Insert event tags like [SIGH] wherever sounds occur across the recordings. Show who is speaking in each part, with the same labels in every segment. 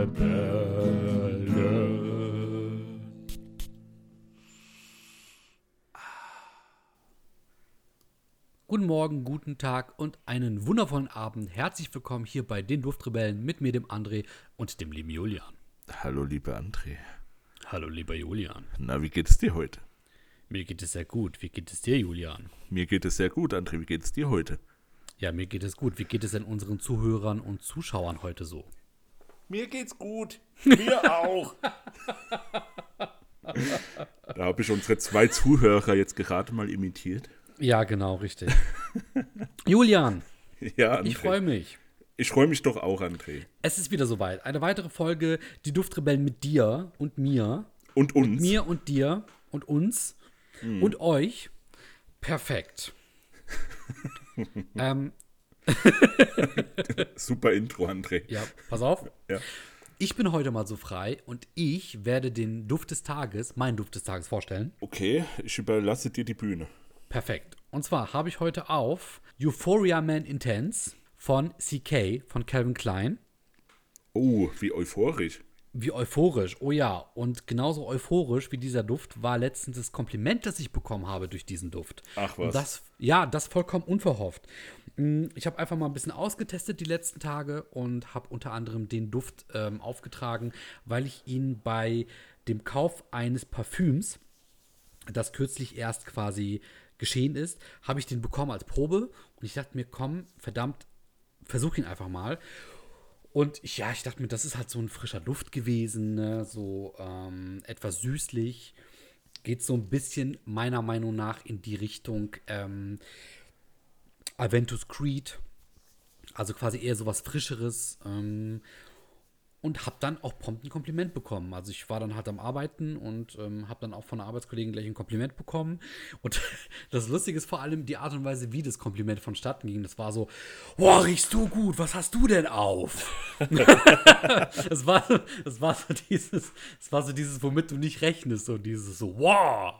Speaker 1: Duftrebellen. Guten Morgen, guten Tag und einen wundervollen Abend. Herzlich willkommen hier bei den Duftrebellen mit mir, dem André und dem lieben Julian.
Speaker 2: Hallo, lieber André.
Speaker 1: Hallo, lieber Julian.
Speaker 2: Na, wie geht es dir heute?
Speaker 1: Mir geht es sehr gut. Wie geht es dir, Julian?
Speaker 2: Mir geht es sehr gut, André. Wie geht es dir heute?
Speaker 1: Ja, mir geht es gut. Wie geht es denn unseren Zuhörern und Zuschauern heute so?
Speaker 2: Mir geht's gut. [LAUGHS] Mir auch. da habe ich unsere zwei Zuhörer jetzt gerade mal imitiert.
Speaker 1: Ja, genau, richtig. Julian,
Speaker 2: Ja, André.
Speaker 1: ich freue mich.
Speaker 2: Ich freue mich doch auch, André.
Speaker 1: Es ist wieder soweit. Eine weitere Folge, die Duftrebellen mit dir und mir.
Speaker 2: Und uns.
Speaker 1: Mir und dir und uns und euch. Perfekt. [LAUGHS] ähm, [LAUGHS]
Speaker 2: Super Intro, André.
Speaker 1: ja, pass auf.
Speaker 2: Ja.
Speaker 1: Ich bin heute mal so frei und ich werde den Duft des Tages, meinen Duft des Tages vorstellen.
Speaker 2: Okay, ich überlasse dir die Bühne.
Speaker 1: Perfekt. Und zwar habe ich heute auf Euphoria Man Intense von CK, von Calvin Klein.
Speaker 2: Oh, wie euphorisch.
Speaker 1: Wie euphorisch, oh ja. Und genauso euphorisch wie dieser Duft war letztens das Kompliment, das ich bekommen habe durch diesen Duft.
Speaker 2: Ach was.
Speaker 1: Und das, ja, das vollkommen unverhofft. Mm, Ich habe einfach mal ein bisschen ausgetestet die letzten Tage und habe unter anderem den Duft ähm, aufgetragen, weil ich ihn bei dem Kauf eines Parfüms, das kürzlich erst quasi geschehen ist, habe ich den bekommen als Probe und ich dachte mir, komm, verdammt, versuch ihn einfach mal. Und ja, ich dachte mir, das ist halt so ein frischer Duft gewesen, ne? so ähm, etwas süßlich. Geht so ein bisschen meiner Meinung nach in die Richtung ähm, Aventus Creed. Also quasi eher so was Frischeres. Ähm, und habe dann auch prompt ein Kompliment bekommen. Also ich war dann halt am Arbeiten und ähm, habe dann auch von einer Arbeitskollegen gleich ein Kompliment bekommen. Und [LAUGHS] das Lustige ist vor allem die Art und Weise, wie das Kompliment vonstatten ging. Das war so, boah, riechst du gut, was hast du denn auf? [LAUGHS] es, war, es war so dieses, es war so dieses, womit du nicht rechnest, so dieses so, wow.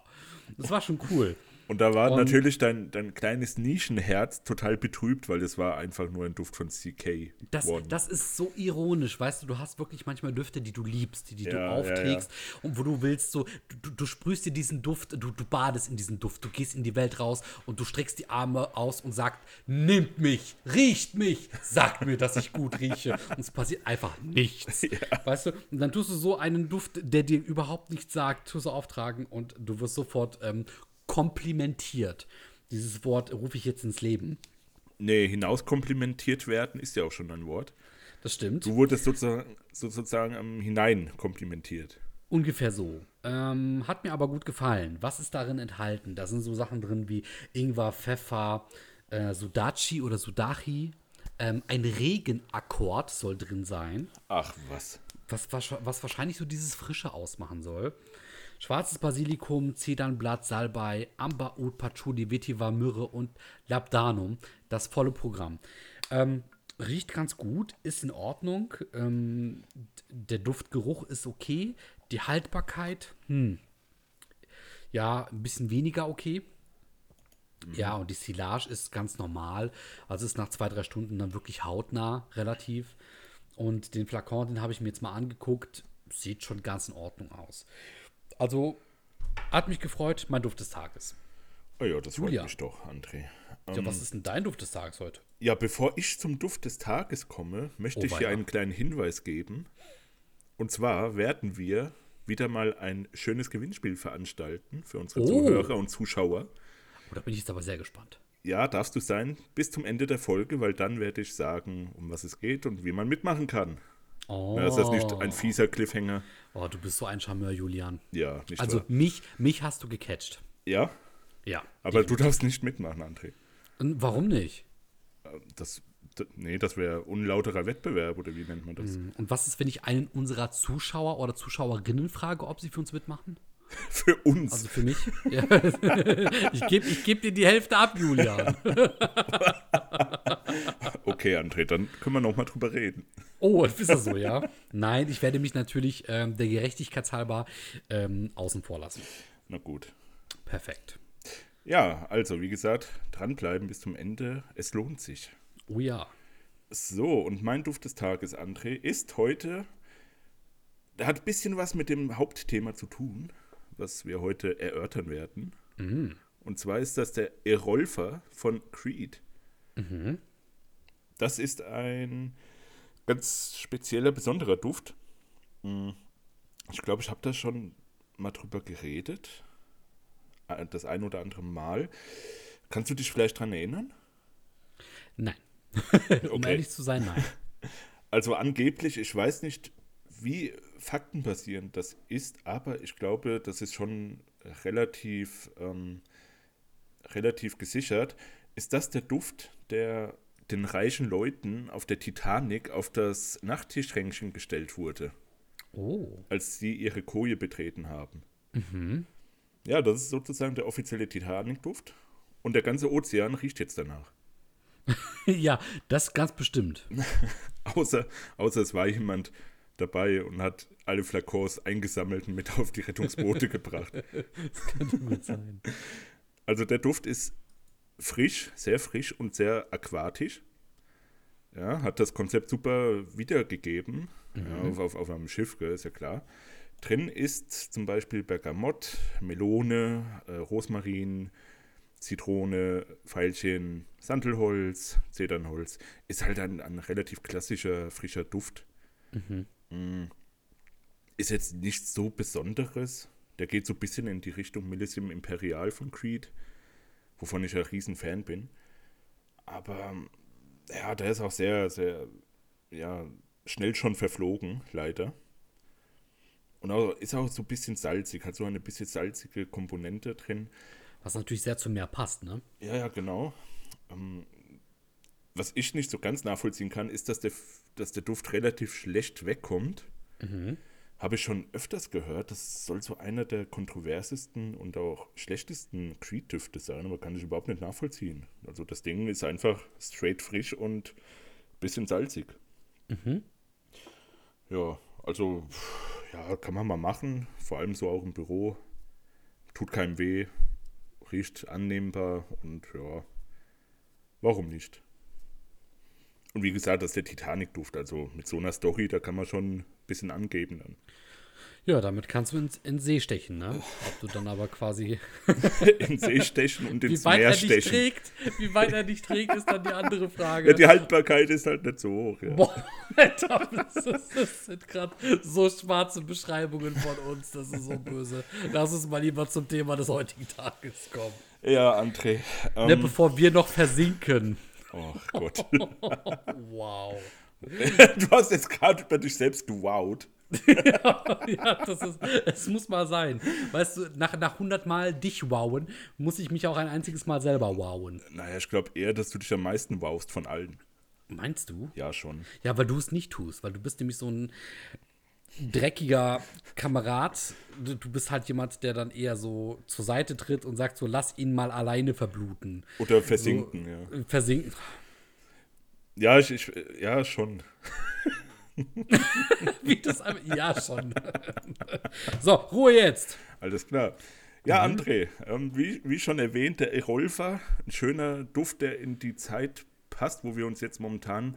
Speaker 1: Das war schon cool.
Speaker 2: Und da war
Speaker 1: Und-
Speaker 2: natürlich dein, dein kleines Nischenherz total betrübt, weil das war einfach nur ein Duft von CK.
Speaker 1: Das, das ist so ironisch, weißt du, du hast wirklich manchmal Düfte, die du liebst, die, die
Speaker 2: Ja,
Speaker 1: du
Speaker 2: ja,
Speaker 1: aufträgst und wo du willst, so, du, du, du sprühst dir diesen Duft, du, du badest in diesen Duft, du gehst in die Welt raus und du streckst die Arme aus und sagst, nimmt mich, riecht mich, sagt mir, dass ich gut rieche. Und es passiert einfach nichts. [LAUGHS] Weißt du, und dann tust du so einen Duft, der dir überhaupt nichts sagt, tust du auftragen und du wirst sofort ähm, komplimentiert. Dieses Wort rufe ich jetzt ins Leben.
Speaker 2: Nee, hinauskomplimentiert werden ist ja auch schon ein Wort.
Speaker 1: Das stimmt.
Speaker 2: Du wurdest sozusagen, sozusagen am Hinein komplimentiert.
Speaker 1: Ungefähr so. Ähm, hat mir aber gut gefallen. Was ist darin enthalten? Da sind so Sachen drin wie Ingwer, Pfeffer, äh, Sudachi oder Sudachi. Ähm, ein Regenakkord soll drin sein,
Speaker 2: Ach, was.
Speaker 1: was, was, was wahrscheinlich so dieses Frische ausmachen soll. Schwarzes Basilikum, Zedernblatt, Salbei, Amber, Oud, Patchouli, Vetiver, Myrrhe und Labdanum. Das volle Programm. Ähm, riecht ganz gut, ist in Ordnung. Ähm, der Duftgeruch ist okay. Die Haltbarkeit, hm. Ja, ein bisschen weniger okay. Ja, und die Silage ist ganz normal. Also ist nach zwei, drei Stunden dann wirklich hautnah, relativ. Und den Flakon, den habe ich mir jetzt mal angeguckt. Sieht schon ganz in Ordnung aus. Also, hat mich gefreut, mein Duft des Tages.
Speaker 2: Oh ja, das freut
Speaker 1: Julia.
Speaker 2: mich doch, André.
Speaker 1: Ja, was ist denn dein Duft des Tages heute?
Speaker 2: Ja, bevor ich zum Duft des Tages komme, möchte
Speaker 1: Oh,
Speaker 2: ich hier einen kleinen Hinweis geben. Und zwar werden wir wieder mal ein schönes Gewinnspiel veranstalten für unsere
Speaker 1: Oh.
Speaker 2: Zuhörer und Zuschauer.
Speaker 1: Oh, da bin ich jetzt aber sehr gespannt.
Speaker 2: Ja, darfst du sein bis zum Ende der Folge, weil dann werde ich sagen, um was es geht und wie man mitmachen kann.
Speaker 1: Oh,
Speaker 2: Ja, ist das nicht ein fieser Cliffhanger?
Speaker 1: oh du bist so ein Charmeur, Julian.
Speaker 2: Ja, nicht
Speaker 1: Also,
Speaker 2: wahr?
Speaker 1: mich, mich hast du gecatcht.
Speaker 2: Ja,
Speaker 1: Ja.
Speaker 2: aber du darfst nicht mitmachen, André.
Speaker 1: Und warum nicht?
Speaker 2: Das, nee, das wäre unlauterer Wettbewerb, oder wie nennt man das?
Speaker 1: Und was ist, wenn ich einen unserer Zuschauer oder Zuschauerinnen frage, ob sie für uns mitmachen? [LAUGHS]
Speaker 2: Für uns.
Speaker 1: Also für mich? [LAUGHS] Ja. Ich gebe ich geb dir die Hälfte ab, Julian. [LAUGHS]
Speaker 2: okay, André, dann können wir noch mal drüber reden.
Speaker 1: Oh, ist das so, ja? Nein, ich werde mich natürlich ähm, der Gerechtigkeit halber ähm, außen vor lassen.
Speaker 2: Na gut.
Speaker 1: Perfekt.
Speaker 2: Ja, also wie gesagt, dranbleiben bis zum Ende. Es lohnt sich.
Speaker 1: Oh ja.
Speaker 2: So, und mein Duft des Tages, André, ist heute hat ein bisschen was mit dem Hauptthema zu tun, was wir heute erörtern werden.
Speaker 1: Mhm.
Speaker 2: Und zwar ist das der Erolfer von Creed.
Speaker 1: Mhm.
Speaker 2: Das ist ein ganz spezieller, besonderer Duft. Mm, Ich glaube, ich habe da schon mal drüber geredet. Äh, Das ein oder andere Mal. Kannst du dich vielleicht dran erinnern?
Speaker 1: Nein. [LAUGHS] um
Speaker 2: Okay.
Speaker 1: ehrlich zu sein, nein. [LAUGHS]
Speaker 2: Also angeblich, ich weiß nicht, wie faktenbasierend das ist, aber ich glaube, das ist schon relativ, ähm, relativ gesichert. Ist das der Duft, der den reichen Leuten auf der Titanic auf das Nachttischschränkchen gestellt wurde,
Speaker 1: Oh.
Speaker 2: als sie ihre Koje betreten haben? Ja, das ist sozusagen der offizielle Titanic-Duft. Und der ganze Ozean riecht jetzt danach. [LAUGHS]
Speaker 1: ja, das ganz bestimmt. [LAUGHS]
Speaker 2: Außer, außer es war jemand dabei und hat alle Flakons eingesammelt und mit auf die Rettungsboote [LAUGHS] gebracht.
Speaker 1: Könnte gut sein.
Speaker 2: Also der Duft ist frisch, sehr frisch und sehr aquatisch. Ja, hat das Konzept super wiedergegeben. Ja, auf, auf, auf einem Schiff, gell, ist ja klar. Drin ist zum Beispiel Bergamott, Melone, äh, Rosmarin, Zitrone, Veilchen, Sandelholz, Zedernholz. Ist halt ein, ein relativ klassischer, frischer Duft. Mm. Ist jetzt nichts so Besonderes. Der geht so ein bisschen in die Richtung Millissim Imperial von Creed, wovon ich ein riesen Fan bin. Aber ja, der ist auch sehr, sehr, ja, schnell schon verflogen, leider. Und auch, ist auch so ein bisschen salzig, hat so eine bisschen salzige Komponente drin.
Speaker 1: Was natürlich sehr zum Meer passt, ne?
Speaker 2: Ja, ja, genau. Ähm, was ich nicht so ganz nachvollziehen kann, ist, dass der, dass der Duft relativ schlecht wegkommt. Habe ich schon öfters gehört. Das soll so einer der kontroversesten und auch schlechtesten Creed-Düfte sein, aber kann ich überhaupt nicht nachvollziehen. Also das Ding ist einfach straight frisch und bisschen salzig. Ja, also ja, kann man mal machen. Vor allem so auch im Büro. Tut keinem weh, riecht annehmbar und ja, warum nicht? Und wie gesagt, das ist der Titanic-Duft. Also mit so einer Story, da kann man schon bisschen angeben dann.
Speaker 1: Ja, damit kannst du ins, in den See stechen, ne? Ob du dann aber quasi. [LAUGHS]
Speaker 2: In den See stechen und [LAUGHS] ins Meer
Speaker 1: er
Speaker 2: stechen.
Speaker 1: trägt, wie weit er dich trägt, ist dann die andere Frage.
Speaker 2: Ja, die Haltbarkeit ist halt nicht so hoch. Ja.
Speaker 1: Boah, Alter, das, ist- das sind gerade so schwarze Beschreibungen von uns. Das ist so böse. Lass uns mal lieber zum Thema des heutigen Tages kommen.
Speaker 2: Ja, André.
Speaker 1: Ne,
Speaker 2: Ähm,
Speaker 1: bevor wir noch versinken.
Speaker 2: oh Gott. [LAUGHS]
Speaker 1: Wow.
Speaker 2: Du hast jetzt gerade über dich selbst gewowt. [LAUGHS]
Speaker 1: Ja, das ist, es muss mal sein. Weißt du, nach, nach 100 Mal dich wowen, muss ich mich auch ein einziges Mal selber wowen.
Speaker 2: Naja, ich glaube eher, dass du dich am meisten wowst von allen.
Speaker 1: Meinst du?
Speaker 2: Ja, schon.
Speaker 1: Ja, weil du es nicht tust, weil du bist nämlich so ein dreckiger Kamerad. Du, du bist halt jemand, der dann eher so zur Seite tritt und sagt so, lass ihn mal alleine verbluten.
Speaker 2: Oder versinken, ja.
Speaker 1: Äh, Versinken.
Speaker 2: Ja, ich, ich, ja, schon. [LAUGHS]
Speaker 1: Wie das ja, schon. [LAUGHS] so, Ruhe jetzt.
Speaker 2: Alles klar. Ja, André, ähm, wie, wie schon erwähnt, der Erolfa, ein schöner Duft, der in die Zeit passt, wo wir uns jetzt momentan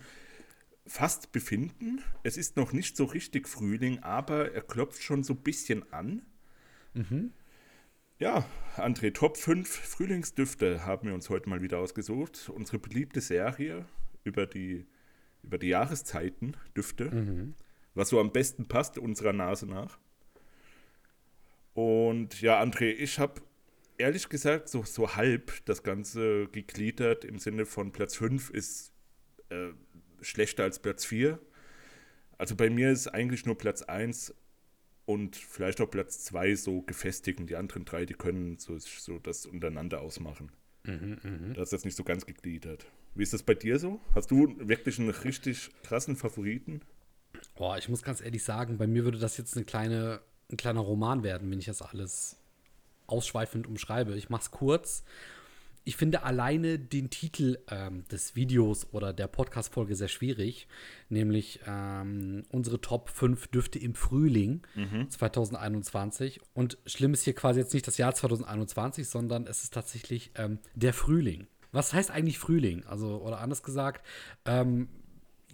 Speaker 2: fast befinden. Es ist noch nicht so richtig Frühling, aber er klopft schon so ein bisschen an. Ja, André, Top 5 Frühlingsdüfte haben wir uns heute mal wieder ausgesucht. Unsere beliebte Serie über die, über die Jahreszeiten, Düfte, was so am besten passt unserer Nase nach. Und ja, André, ich habe ehrlich gesagt so, so halb das Ganze gegliedert im Sinne von Platz 5 ist äh, schlechter als Platz 4. Also bei mir ist eigentlich nur Platz 1 und vielleicht auch Platz 2 so gefestigt und die anderen drei, die können so, so das untereinander ausmachen. Da ist das nicht so ganz gegliedert. Wie ist das bei dir so? Hast du wirklich einen richtig krassen Favoriten?
Speaker 1: Boah, ich muss ganz ehrlich sagen, bei mir würde das jetzt eine kleine, ein kleiner Roman werden, wenn ich das alles ausschweifend umschreibe. Ich mach's kurz. Ich finde alleine den Titel ähm, des Videos oder der Podcast-Folge sehr schwierig, nämlich ähm, unsere Top 5 Düfte im Frühling 2021. Und schlimm ist hier quasi jetzt nicht das Jahr 2021, sondern es ist tatsächlich ähm, der Frühling. Was heißt eigentlich Frühling? Also, oder anders gesagt, ähm,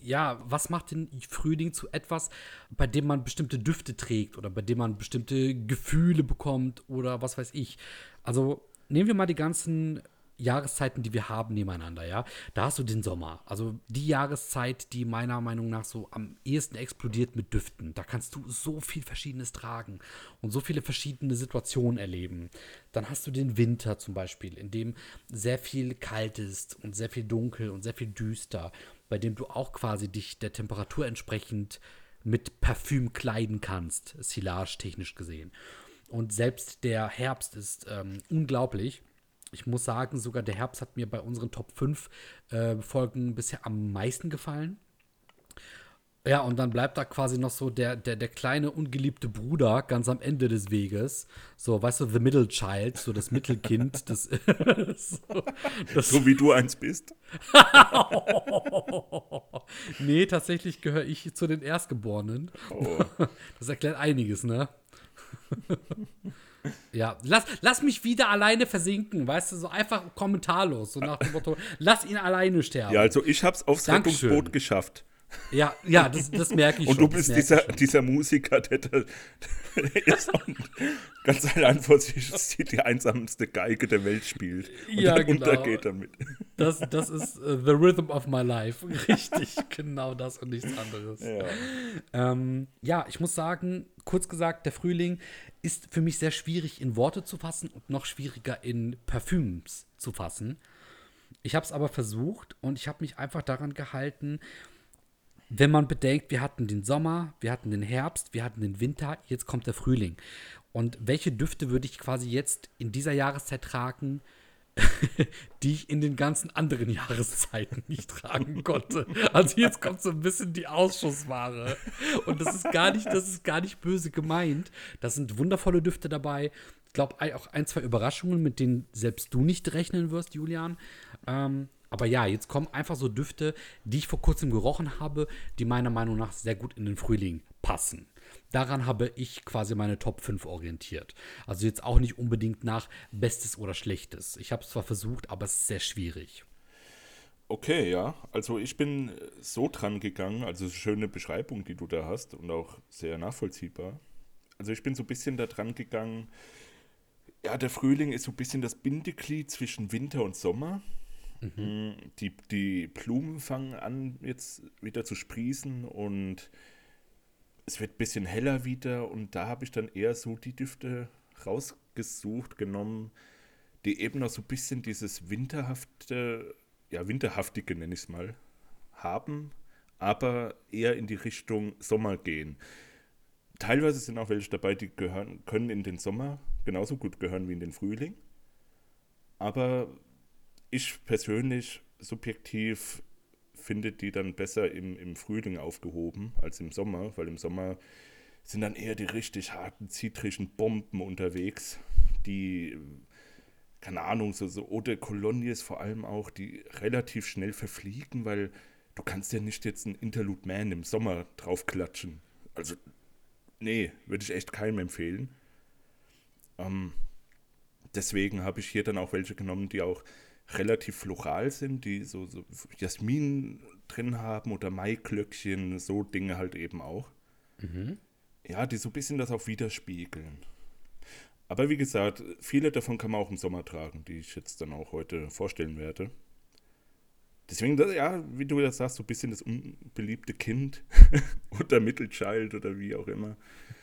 Speaker 1: ja, was macht den Frühling zu etwas, bei dem man bestimmte Düfte trägt oder bei dem man bestimmte Gefühle bekommt oder was weiß ich. Also nehmen wir mal die ganzen Jahreszeiten, die wir haben nebeneinander, ja. Da hast du den Sommer. Also die Jahreszeit, die meiner Meinung nach so am ehesten explodiert mit Düften. Da kannst du so viel Verschiedenes tragen und so viele verschiedene Situationen erleben. Dann hast du den Winter zum Beispiel, in dem sehr viel kalt ist und sehr viel dunkel und sehr viel düster, bei dem du auch quasi dich der Temperatur entsprechend mit Parfüm kleiden kannst, silage technisch gesehen. Und selbst der Herbst ist ähm, unglaublich ich muss sagen, sogar der Herbst hat mir bei unseren Top 5 äh, Folgen bisher am meisten gefallen. Ja, und dann bleibt da quasi noch so der, der, der kleine ungeliebte Bruder ganz am Ende des Weges. So, weißt du, The Middle Child, so das Mittelkind. [LAUGHS] das, [LAUGHS]
Speaker 2: so, das so wie du eins bist. [LAUGHS]
Speaker 1: nee, tatsächlich gehöre ich zu den Erstgeborenen. Oh. Das erklärt einiges, ne? Ja, lass, lass mich wieder alleine versinken, weißt du, so einfach kommentarlos, so nach dem Motto, lass ihn alleine sterben.
Speaker 2: Ja, also ich hab's aufs Dankeschön. Rettungsboot geschafft.
Speaker 1: Ja, ja, das, das merke ich
Speaker 2: und schon. Und du bist dieser, dieser Musiker, der, der, ist ganz allein vor sich die einsamste Geige der Welt spielt und ja, dann genau. untergeht damit.
Speaker 1: Das, das ist uh, the rhythm of my life. [LAUGHS] Richtig, genau das und nichts anderes. Ja. Ähm, ja, ich muss sagen, kurz gesagt, der Frühling ist für mich sehr schwierig in Worte zu fassen und noch schwieriger in Parfüms zu fassen. Ich habe es aber versucht und ich habe mich einfach daran gehalten, wenn man bedenkt, wir hatten den Sommer, wir hatten den Herbst, wir hatten den Winter, jetzt kommt der Frühling. Und welche Düfte würde ich quasi jetzt in dieser Jahreszeit tragen, [LAUGHS] die ich in den ganzen anderen [LAUGHS] Jahreszeiten nicht tragen konnte. Also jetzt kommt so ein bisschen die Ausschussware. Und das ist gar nicht, das ist gar nicht böse gemeint. Da sind wundervolle Düfte dabei. Ich glaube auch ein, zwei Überraschungen, mit denen selbst du nicht rechnen wirst, Julian. Ähm, aber ja, jetzt kommen einfach so Düfte, die ich vor kurzem gerochen habe, die meiner Meinung nach sehr gut in den Frühling passen daran habe ich quasi meine Top 5 orientiert. Also jetzt auch nicht unbedingt nach Bestes oder Schlechtes. Ich habe es zwar versucht, aber es ist sehr schwierig.
Speaker 2: Okay, ja. Also ich bin so dran gegangen, also schöne Beschreibung, die du da hast und auch sehr nachvollziehbar. Also ich bin so ein bisschen da dran gegangen, ja, der Frühling ist so ein bisschen das Bindeglied zwischen Winter und Sommer. Mhm. Die, die Blumen fangen an jetzt wieder zu sprießen und es wird ein bisschen heller wieder und da habe ich dann eher so die Düfte rausgesucht, genommen, die eben noch so ein bisschen dieses winterhafte, ja, winterhaftige nenne ich es mal, haben, aber eher in die Richtung Sommer gehen. Teilweise sind auch welche dabei, die gehören, können in den Sommer genauso gut gehören wie in den Frühling. Aber ich persönlich subjektiv findet die dann besser im, im Frühling aufgehoben als im Sommer, weil im Sommer sind dann eher die richtig harten, zitrischen Bomben unterwegs, die, keine Ahnung, so, so Eau de Colonies vor allem auch, die relativ schnell verfliegen, weil du kannst ja nicht jetzt ein Interlude Man im Sommer draufklatschen. Also, nee, würde ich echt keinem empfehlen. Ähm, deswegen habe ich hier dann auch welche genommen, die auch relativ floral sind, die so, so Jasmin drin haben oder Maiklöckchen, so Dinge halt eben auch. Mhm. Ja, die so ein bisschen das auch widerspiegeln. Aber wie gesagt, viele davon kann man auch im Sommer tragen, die ich jetzt dann auch heute vorstellen werde. Deswegen, das, ja, wie du das sagst, so ein bisschen das unbeliebte Kind [LAUGHS] oder Mittelchild oder wie auch immer.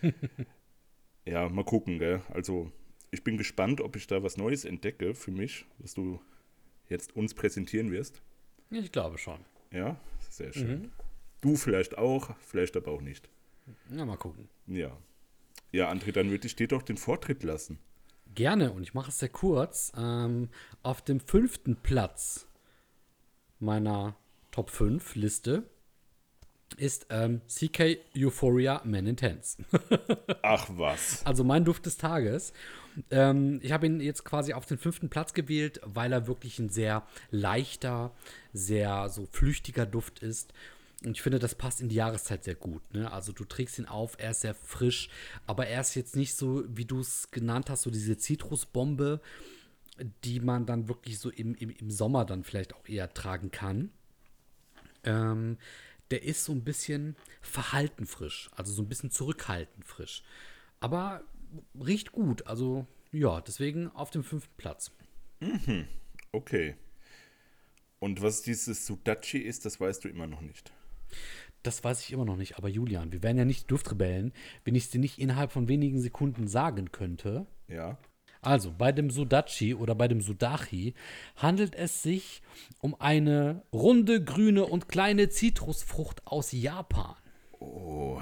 Speaker 2: [LAUGHS] ja, mal gucken, gell? Also, ich bin gespannt, ob ich da was Neues entdecke für mich, was du jetzt uns präsentieren wirst.
Speaker 1: Ich glaube schon.
Speaker 2: Ja, sehr schön. Mhm. Du vielleicht auch, vielleicht aber auch nicht.
Speaker 1: Na, mal gucken.
Speaker 2: Ja. Ja, André, dann würde ich dir doch den Vortritt lassen.
Speaker 1: Gerne, und ich mache es sehr kurz. Ähm, auf dem fünften Platz meiner Top 5 Liste ist ähm, CK Euphoria Men Intense. [LAUGHS]
Speaker 2: Ach was.
Speaker 1: Also mein Duft des Tages. Ähm, ich habe ihn jetzt quasi auf den fünften Platz gewählt, weil er wirklich ein sehr leichter, sehr so flüchtiger Duft ist. Und ich finde, das passt in die Jahreszeit sehr gut. Ne? Also du trägst ihn auf, er ist sehr frisch, aber er ist jetzt nicht so, wie du es genannt hast, so diese Zitrusbombe, die man dann wirklich so im, im, im Sommer dann vielleicht auch eher tragen kann. Ähm, der ist so ein bisschen verhalten frisch, also so ein bisschen zurückhaltend frisch. Aber riecht gut, also ja, deswegen auf dem fünften Platz.
Speaker 2: Okay. Und was dieses Sudachi ist, das weißt du immer noch nicht.
Speaker 1: Das weiß ich immer noch nicht, aber Julian, wir wären ja nicht Duftrebellen, wenn ich es dir nicht innerhalb von wenigen Sekunden sagen könnte.
Speaker 2: Ja.
Speaker 1: Also, bei dem Sudachi oder bei dem Sudachi handelt es sich um eine runde, grüne und kleine Zitrusfrucht aus Japan.
Speaker 2: Oh.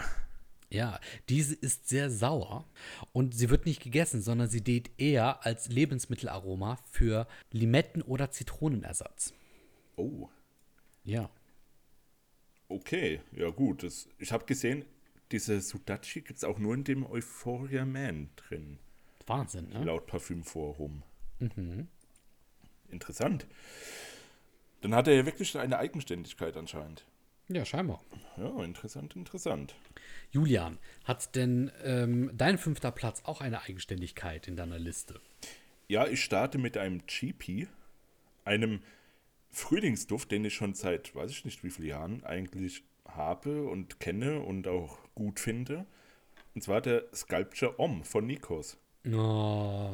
Speaker 1: Ja, diese ist sehr sauer und sie wird nicht gegessen, sondern sie dient eher als Lebensmittelaroma für Limetten- oder Zitronenersatz.
Speaker 2: Oh.
Speaker 1: Ja.
Speaker 2: Okay. Ja, gut. Das, ich habe gesehen, diese Sudachi gibt es auch nur in dem Euphoria Man drin.
Speaker 1: Wahnsinn, ne?
Speaker 2: laut Parfümforum. Interessant. Dann hat er ja wirklich eine Eigenständigkeit anscheinend.
Speaker 1: Ja, scheinbar.
Speaker 2: Ja, interessant, interessant.
Speaker 1: Julian, hat denn ähm, dein fünfter Platz auch eine Eigenständigkeit in deiner Liste?
Speaker 2: Ja, ich starte mit einem GP, einem Frühlingsduft, den ich schon seit, weiß ich nicht wie viele Jahren eigentlich habe und kenne und auch gut finde. Und zwar der Sculpture Om von Nikos.
Speaker 1: Oh,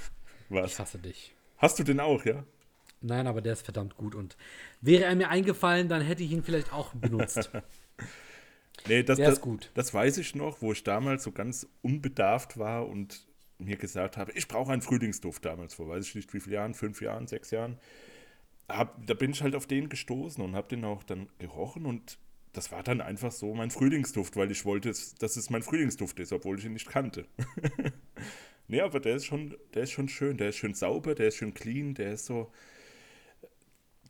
Speaker 1: [LAUGHS] ich
Speaker 2: Was?
Speaker 1: hasse dich.
Speaker 2: Hast du den auch, ja?
Speaker 1: Nein, aber der ist verdammt gut und wäre er mir eingefallen, dann hätte ich ihn vielleicht auch benutzt. [LAUGHS]
Speaker 2: Nee, das,
Speaker 1: Der
Speaker 2: das,
Speaker 1: ist gut.
Speaker 2: das weiß ich noch, wo ich damals so ganz unbedarft war und mir gesagt habe, ich brauche einen Frühlingsduft damals vor, weiß ich nicht wie viele Jahren, fünf Jahren, sechs Jahren. Hab, da bin ich halt auf den gestoßen und habe den auch dann gerochen und das war dann einfach so mein Frühlingsduft, weil ich wollte, dass es mein Frühlingsduft ist, obwohl ich ihn nicht kannte. [LAUGHS] nee, aber der ist schon, der ist schon schön, der ist schön sauber, der ist schön clean, der ist so,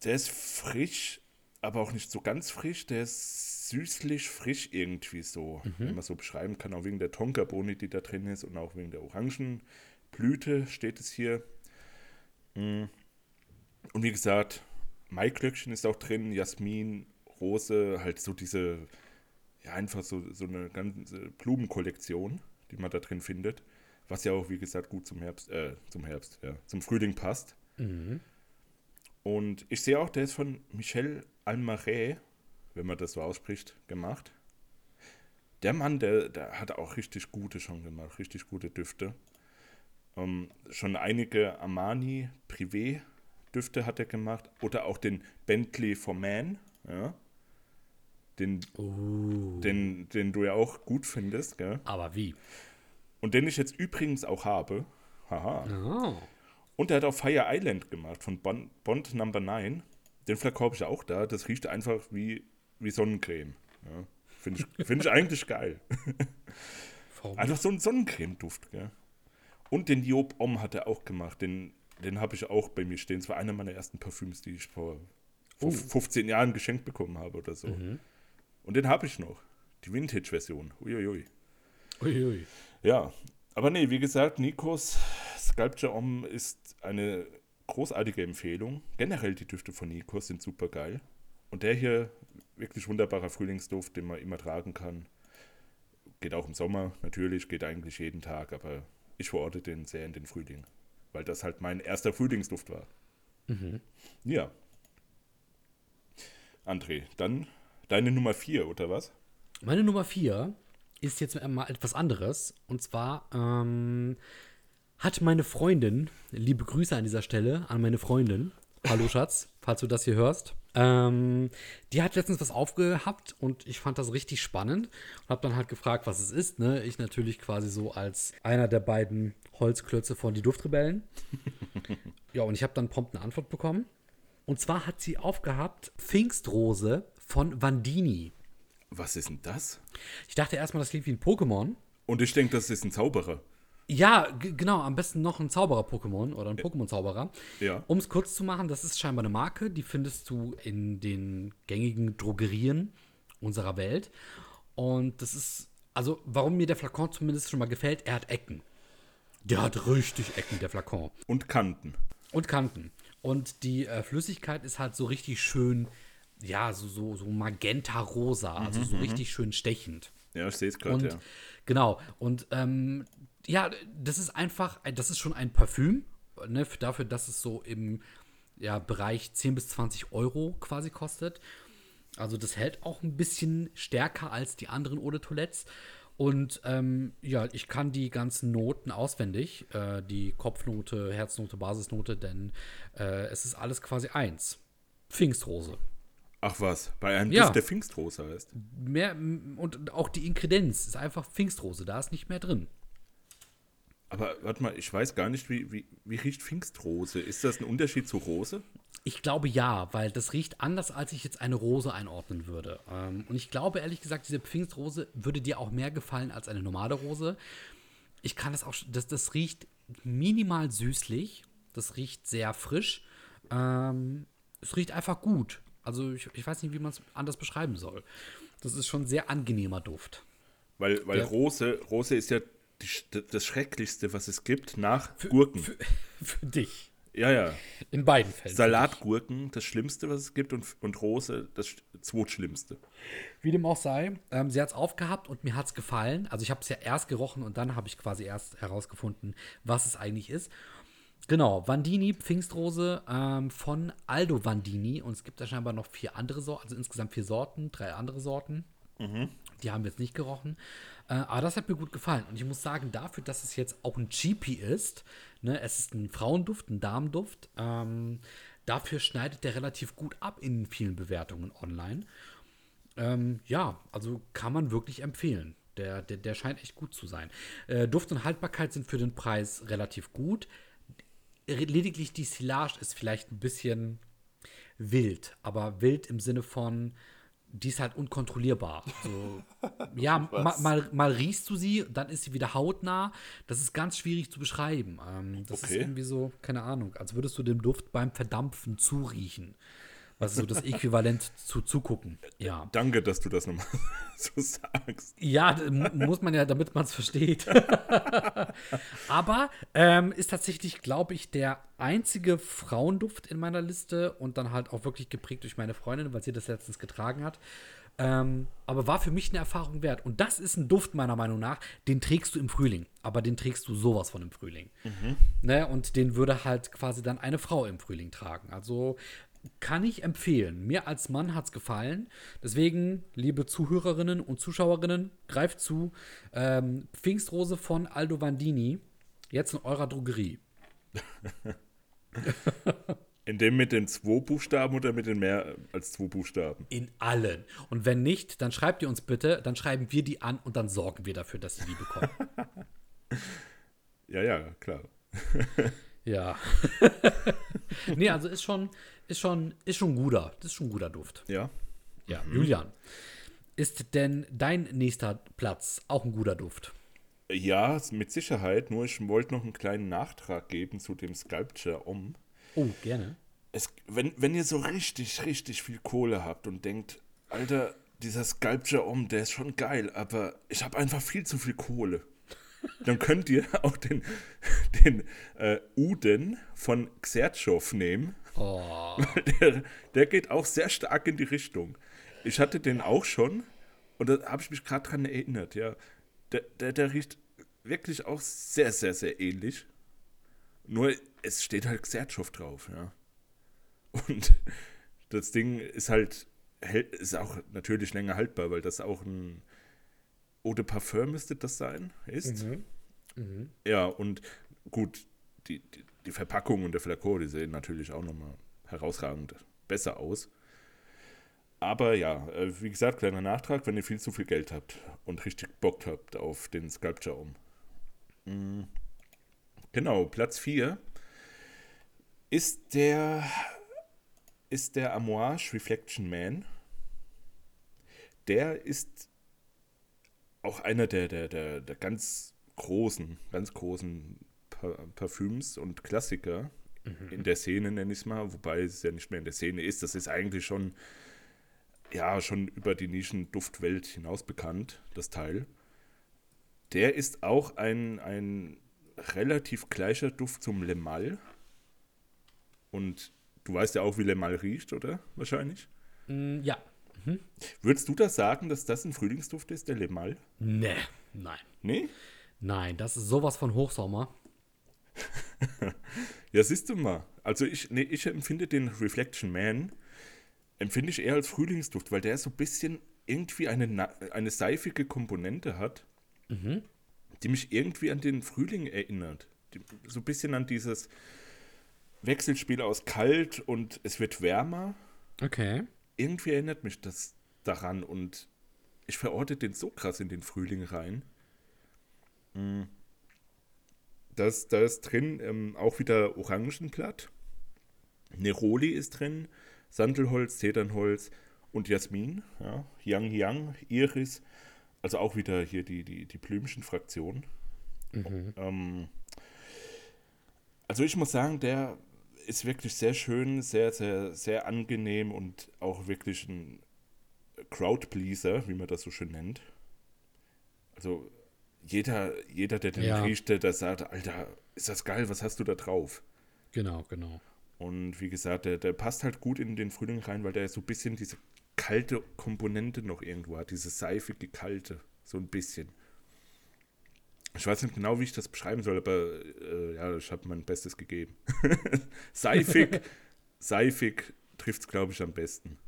Speaker 2: der ist frisch, aber auch nicht so ganz frisch, der ist süßlich frisch irgendwie so, wenn man so beschreiben kann, auch wegen der Tonkabohne, die da drin ist und auch wegen der Orangenblüte steht es hier. Mm. Und wie gesagt, Maiglöckchen ist auch drin, Jasmin, Rose, halt so diese, ja, einfach so, so eine ganze Blumenkollektion, die man da drin findet, was ja auch, wie gesagt, gut zum Herbst, äh, zum Herbst, ja, zum Frühling passt. Und ich sehe auch, der ist von Michel Almaret, wenn man das so ausspricht, gemacht. Der Mann, der, der hat auch richtig gute schon gemacht, richtig gute Düfte. Ähm, schon einige Armani Privé Düfte hat er gemacht oder auch den Bentley for Man, ja. Den,
Speaker 1: Uh,
Speaker 2: den, den du ja auch gut findest, gell?
Speaker 1: aber wie?
Speaker 2: Und den ich jetzt übrigens auch habe. Haha.
Speaker 1: Oh.
Speaker 2: Und er hat auch Fire Island gemacht von Bond, Bond Number 9. Den Flakon habe ich auch da. Das riecht einfach wie, wie Sonnencreme. Ja. Finde ich, find ich eigentlich geil. Einfach so ein Sonnencreme-Duft. Gell? Und den Job Om hat er auch gemacht. Den, den habe ich auch bei mir stehen. Es war einer meiner ersten Parfüms, die ich vor, vor
Speaker 1: Oh.
Speaker 2: 15 Jahren geschenkt bekommen habe oder so. Und den habe ich noch. Die Vintage-Version. Uiuiui.
Speaker 1: Uiui.
Speaker 2: Ja, aber nee, wie gesagt, Nikos Sculpture Om ist eine großartige Empfehlung. Generell die Düfte von Nikos sind super geil. Und der hier, wirklich wunderbarer Frühlingsduft, den man immer tragen kann. Geht auch im Sommer, natürlich, geht eigentlich jeden Tag, aber ich verorte den sehr in den Frühling. Weil das halt mein erster Frühlingsduft war. Ja. André, dann deine Nummer 4, oder was?
Speaker 1: Meine Nummer 4 ist jetzt mal etwas anderes. Und zwar ähm, hat meine Freundin, liebe Grüße an dieser Stelle an meine Freundin. Hallo [LAUGHS] Schatz, falls du das hier hörst. Ähm, die hat letztens was aufgehabt und ich fand das richtig spannend und habe dann halt gefragt, was es ist. Ne? Ich natürlich quasi so als einer der beiden Holzklötze von die Duftrebellen. [LAUGHS] ja, und ich habe dann prompt eine Antwort bekommen. Und zwar hat sie aufgehabt Pfingstrose von Vandini.
Speaker 2: Was ist denn das?
Speaker 1: Ich dachte erstmal, das klingt wie ein Pokémon.
Speaker 2: Und ich denke, das ist ein Zauberer.
Speaker 1: Ja, genau, am besten noch ein Zauberer-Pokémon oder ein Pokémon-Zauberer.
Speaker 2: Ja.
Speaker 1: Um es kurz zu machen, das ist scheinbar eine Marke, die findest du in den gängigen Drogerien unserer Welt. Und das ist, also warum mir der Flakon zumindest schon mal gefällt, er hat Ecken. Der hat richtig Ecken, der Flakon.
Speaker 2: Und Kanten.
Speaker 1: Und Kanten. Und die äh, Flüssigkeit ist halt so richtig schön, ja, so, so, so magenta-rosa, also so richtig schön stechend.
Speaker 2: Ja, ich sehe es gerade, ja.
Speaker 1: genau, und ähm, ja, das ist einfach, das ist schon ein Parfüm, ne, für- dafür, dass es so im ja, Bereich 10 bis 20 Euro quasi kostet. Also das hält auch ein bisschen stärker als die anderen Eau de Toilettes. Und ähm, ja, ich kann die ganzen Noten auswendig. Äh, die Kopfnote, Herznote, Basisnote, denn äh, es ist alles quasi eins. Pfingstrose.
Speaker 2: Ach was, bei einem
Speaker 1: Ja.
Speaker 2: Duft, der Pfingstrose heißt.
Speaker 1: Mehr, und auch die Inkredenz ist einfach Pfingstrose, da ist nicht mehr drin.
Speaker 2: Aber warte mal, ich weiß gar nicht, wie, wie, wie riecht Pfingstrose? Ist das ein Unterschied zu Rose?
Speaker 1: Ich glaube ja, weil das riecht anders, als ich jetzt eine Rose einordnen würde. Ähm, und ich glaube ehrlich gesagt, diese Pfingstrose würde dir auch mehr gefallen als eine normale Rose. Ich kann das auch, das, das riecht minimal süßlich, das riecht sehr frisch. Ähm, es riecht einfach gut. Also ich, ich weiß nicht, wie man es anders beschreiben soll. Das ist schon ein sehr angenehmer Duft.
Speaker 2: Weil, weil
Speaker 1: Ja.
Speaker 2: Rose, Rose ist ja die, das Schrecklichste, was es gibt, nach Gurken.
Speaker 1: Für, [LAUGHS] für dich.
Speaker 2: ja, ja.
Speaker 1: In beiden Fällen. für
Speaker 2: Salatgurken, das Schlimmste, was es gibt, und, und Rose, das Sch- Zweitschlimmste.
Speaker 1: Wie dem auch sei, ähm, sie hat es aufgehabt und mir hat es gefallen. Also ich habe es ja erst gerochen und dann habe ich quasi erst herausgefunden, was es eigentlich ist. Genau, Vandini, Pfingstrose ähm, von Aldo Vandini. Und es gibt da scheinbar noch vier andere Sorten, also insgesamt vier Sorten, drei andere Sorten. Die haben wir jetzt nicht gerochen. Äh, aber das hat mir gut gefallen. Und ich muss sagen, dafür, dass es jetzt auch ein Cheapie ist, ne, es ist ein Frauenduft, ein Damenduft, ähm, dafür schneidet der relativ gut ab in vielen Bewertungen online. Ähm, ja, also kann man wirklich empfehlen. Der, der, der scheint echt gut zu sein. Äh, Duft und Haltbarkeit sind für den Preis relativ gut. Lediglich die Silage ist vielleicht ein bisschen wild, aber wild im Sinne von, die ist halt unkontrollierbar. So, [LAUGHS] ja, ma, mal, mal riechst du sie, dann ist sie wieder hautnah. Das ist ganz schwierig zu beschreiben. Ähm, das ist
Speaker 2: Okay.
Speaker 1: irgendwie so, keine Ahnung, als würdest du dem Duft beim Verdampfen zuriechen. Was ist so das Äquivalent zu zugucken. Ja.
Speaker 2: Danke, dass du das nochmal [LAUGHS] so sagst.
Speaker 1: Ja, muss man ja, damit man es versteht. [LAUGHS] Aber ähm, ist tatsächlich, glaube ich, der einzige Frauenduft in meiner Liste und dann halt auch wirklich geprägt durch meine Freundin, weil sie das letztens getragen hat. Ähm, aber war für mich eine Erfahrung wert. Und das ist ein Duft, meiner Meinung nach, den trägst du im Frühling. Aber den trägst du sowas von im Frühling. Ne? Und den würde halt quasi dann eine Frau im Frühling tragen. Also kann ich empfehlen. Mir als Mann hat es gefallen. Deswegen, liebe Zuhörerinnen und Zuschauerinnen, greift zu. Ähm, Pfingstrose von Aldo Vandini. Jetzt in eurer Drogerie. [LAUGHS]
Speaker 2: In dem mit den zwei Buchstaben oder mit den mehr als zwei Buchstaben?
Speaker 1: In allen. Und wenn nicht, dann schreibt ihr uns bitte, dann schreiben wir die an und dann sorgen wir dafür, dass sie die bekommen. [LAUGHS]
Speaker 2: Ja, ja, klar. [LAUGHS]
Speaker 1: ja. [LAUGHS] nee, also ist schon, ist schon, ist schon ein guter. Das ist schon guter Duft.
Speaker 2: Ja.
Speaker 1: Ja, Julian. Ist denn dein nächster Platz auch ein guter Duft?
Speaker 2: Ja, mit Sicherheit. Nur ich wollte noch einen kleinen Nachtrag geben zu dem Sculpture Om.
Speaker 1: Oh, gerne.
Speaker 2: Es, wenn, wenn ihr so richtig, richtig viel Kohle habt und denkt, Alter, dieser Sculpture Om, der ist schon geil, aber ich habe einfach viel zu viel Kohle. Dann könnt ihr [LAUGHS] auch den, den äh, Uden von Xertschow nehmen.
Speaker 1: Oh. [LAUGHS]
Speaker 2: Der, der geht auch sehr stark in die Richtung. Ich hatte den auch schon und da habe ich mich gerade dran erinnert, ja. Der, der, der riecht wirklich auch sehr, sehr, sehr ähnlich. Nur es steht halt Xertschow drauf, ja. Und das Ding ist halt, ist auch natürlich länger haltbar, weil das auch ein Eau de Parfum müsste das sein, ist. Ja, und gut, die, die, die Verpackung und der Flakon, die sehen natürlich auch nochmal herausragend besser aus. Aber ja, äh, wie gesagt, kleiner Nachtrag, wenn ihr viel zu viel Geld habt und richtig Bock habt auf den Sculpture um. Mm. Genau, Platz 4 ist der ist der Amouage Reflection Man. Der ist auch einer der, der, der, der ganz großen, ganz großen Pa- Parfüms und Klassiker in der Szene, nenne ich es mal, wobei es ja nicht mehr in der Szene ist. Das ist eigentlich schon, ja, schon über die Nischenduftwelt hinaus bekannt, das Teil. Der ist auch ein, ein relativ gleicher Duft zum Le Mal. Und du weißt ja auch, wie Le Mal riecht, oder? Wahrscheinlich.
Speaker 1: Mm, ja.
Speaker 2: Würdest du das sagen, dass das ein Frühlingsduft ist, der Le Mal?
Speaker 1: Nee, nein.
Speaker 2: Nee?
Speaker 1: Nein, das ist sowas von Hochsommer. [LAUGHS]
Speaker 2: Ja, siehst du mal. Also ich, nee, ich empfinde den Reflection Man empfinde ich eher als Frühlingsduft, weil der so ein bisschen irgendwie eine, eine seifige Komponente hat, mhm. die mich irgendwie an den Frühling erinnert. Die, so ein bisschen an dieses Wechselspiel aus kalt und es wird wärmer.
Speaker 1: Okay.
Speaker 2: Irgendwie erinnert mich das daran und ich verorte den so krass in den Frühling rein. Mhm. Das, da ist drin ähm, auch wieder Orangenblatt. Neroli ist drin, Sandelholz, Zedernholz und Jasmin. Ja, Yang Yang, Iris. Also auch wieder hier die, die, die Blümchen-Fraktion. Mhm. Ähm, also ich muss sagen, der ist wirklich sehr schön, sehr, sehr, sehr angenehm und auch wirklich ein Crowdpleaser, wie man das so schön nennt. Also jeder, jeder der den ja. riecht, der sagt, Alter, ist das geil, was hast du da drauf?
Speaker 1: Genau, genau.
Speaker 2: Und wie gesagt, der, der passt halt gut in den Frühling rein, weil der so ein bisschen diese kalte Komponente noch irgendwo hat, diese seifige kalte, so ein bisschen. Ich weiß nicht genau, wie ich das beschreiben soll, aber äh, ja, ich habe mein Bestes gegeben. [LAUGHS] seifig, [LAUGHS] seifig trifft es, glaube ich, am besten.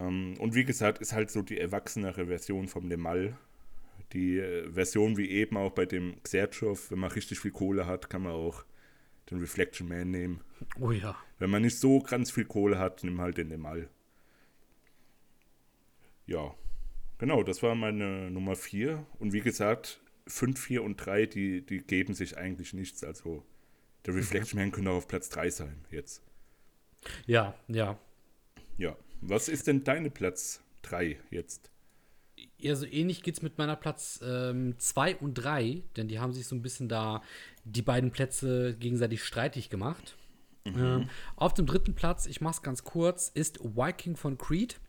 Speaker 2: Ähm, und wie gesagt, ist halt so die erwachsenere Version vom Lemal. Die äh, Version wie eben auch bei dem Xertschow, wenn man richtig viel Kohle hat, kann man auch den Reflection Man nehmen.
Speaker 1: Oh ja.
Speaker 2: Wenn man nicht so ganz viel Kohle hat, nimm halt den Lemal. Ja, genau, das war meine Nummer 4. Und wie gesagt, 5, 4 und 3, die, die geben sich eigentlich nichts. Also der Reflection mhm. Man könnte auch auf Platz 3 sein jetzt.
Speaker 1: Ja, ja.
Speaker 2: Ja. Was ist denn deine Platz 3 jetzt?
Speaker 1: Ja, so ähnlich geht es mit meiner Platz 2 ähm, und 3, denn die haben sich so ein bisschen da die beiden Plätze gegenseitig streitig gemacht. Mhm. Ähm, auf dem dritten Platz, ich mach's ganz kurz, ist Viking von Creed.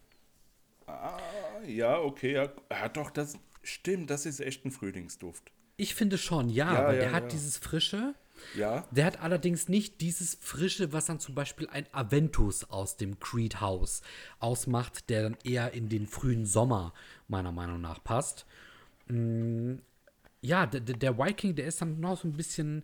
Speaker 2: Ah, ja, okay, ja. ja doch, das stimmt, das ist echt ein Frühlingsduft.
Speaker 1: Ich finde schon, ja, ja ja, der hat dieses Frische.
Speaker 2: Ja.
Speaker 1: Der hat allerdings nicht dieses Frische, was dann zum Beispiel ein Aventus aus dem Creed House ausmacht, der dann eher in den frühen Sommer meiner Meinung nach passt. Mm, ja, der, der Viking, der ist dann noch so ein bisschen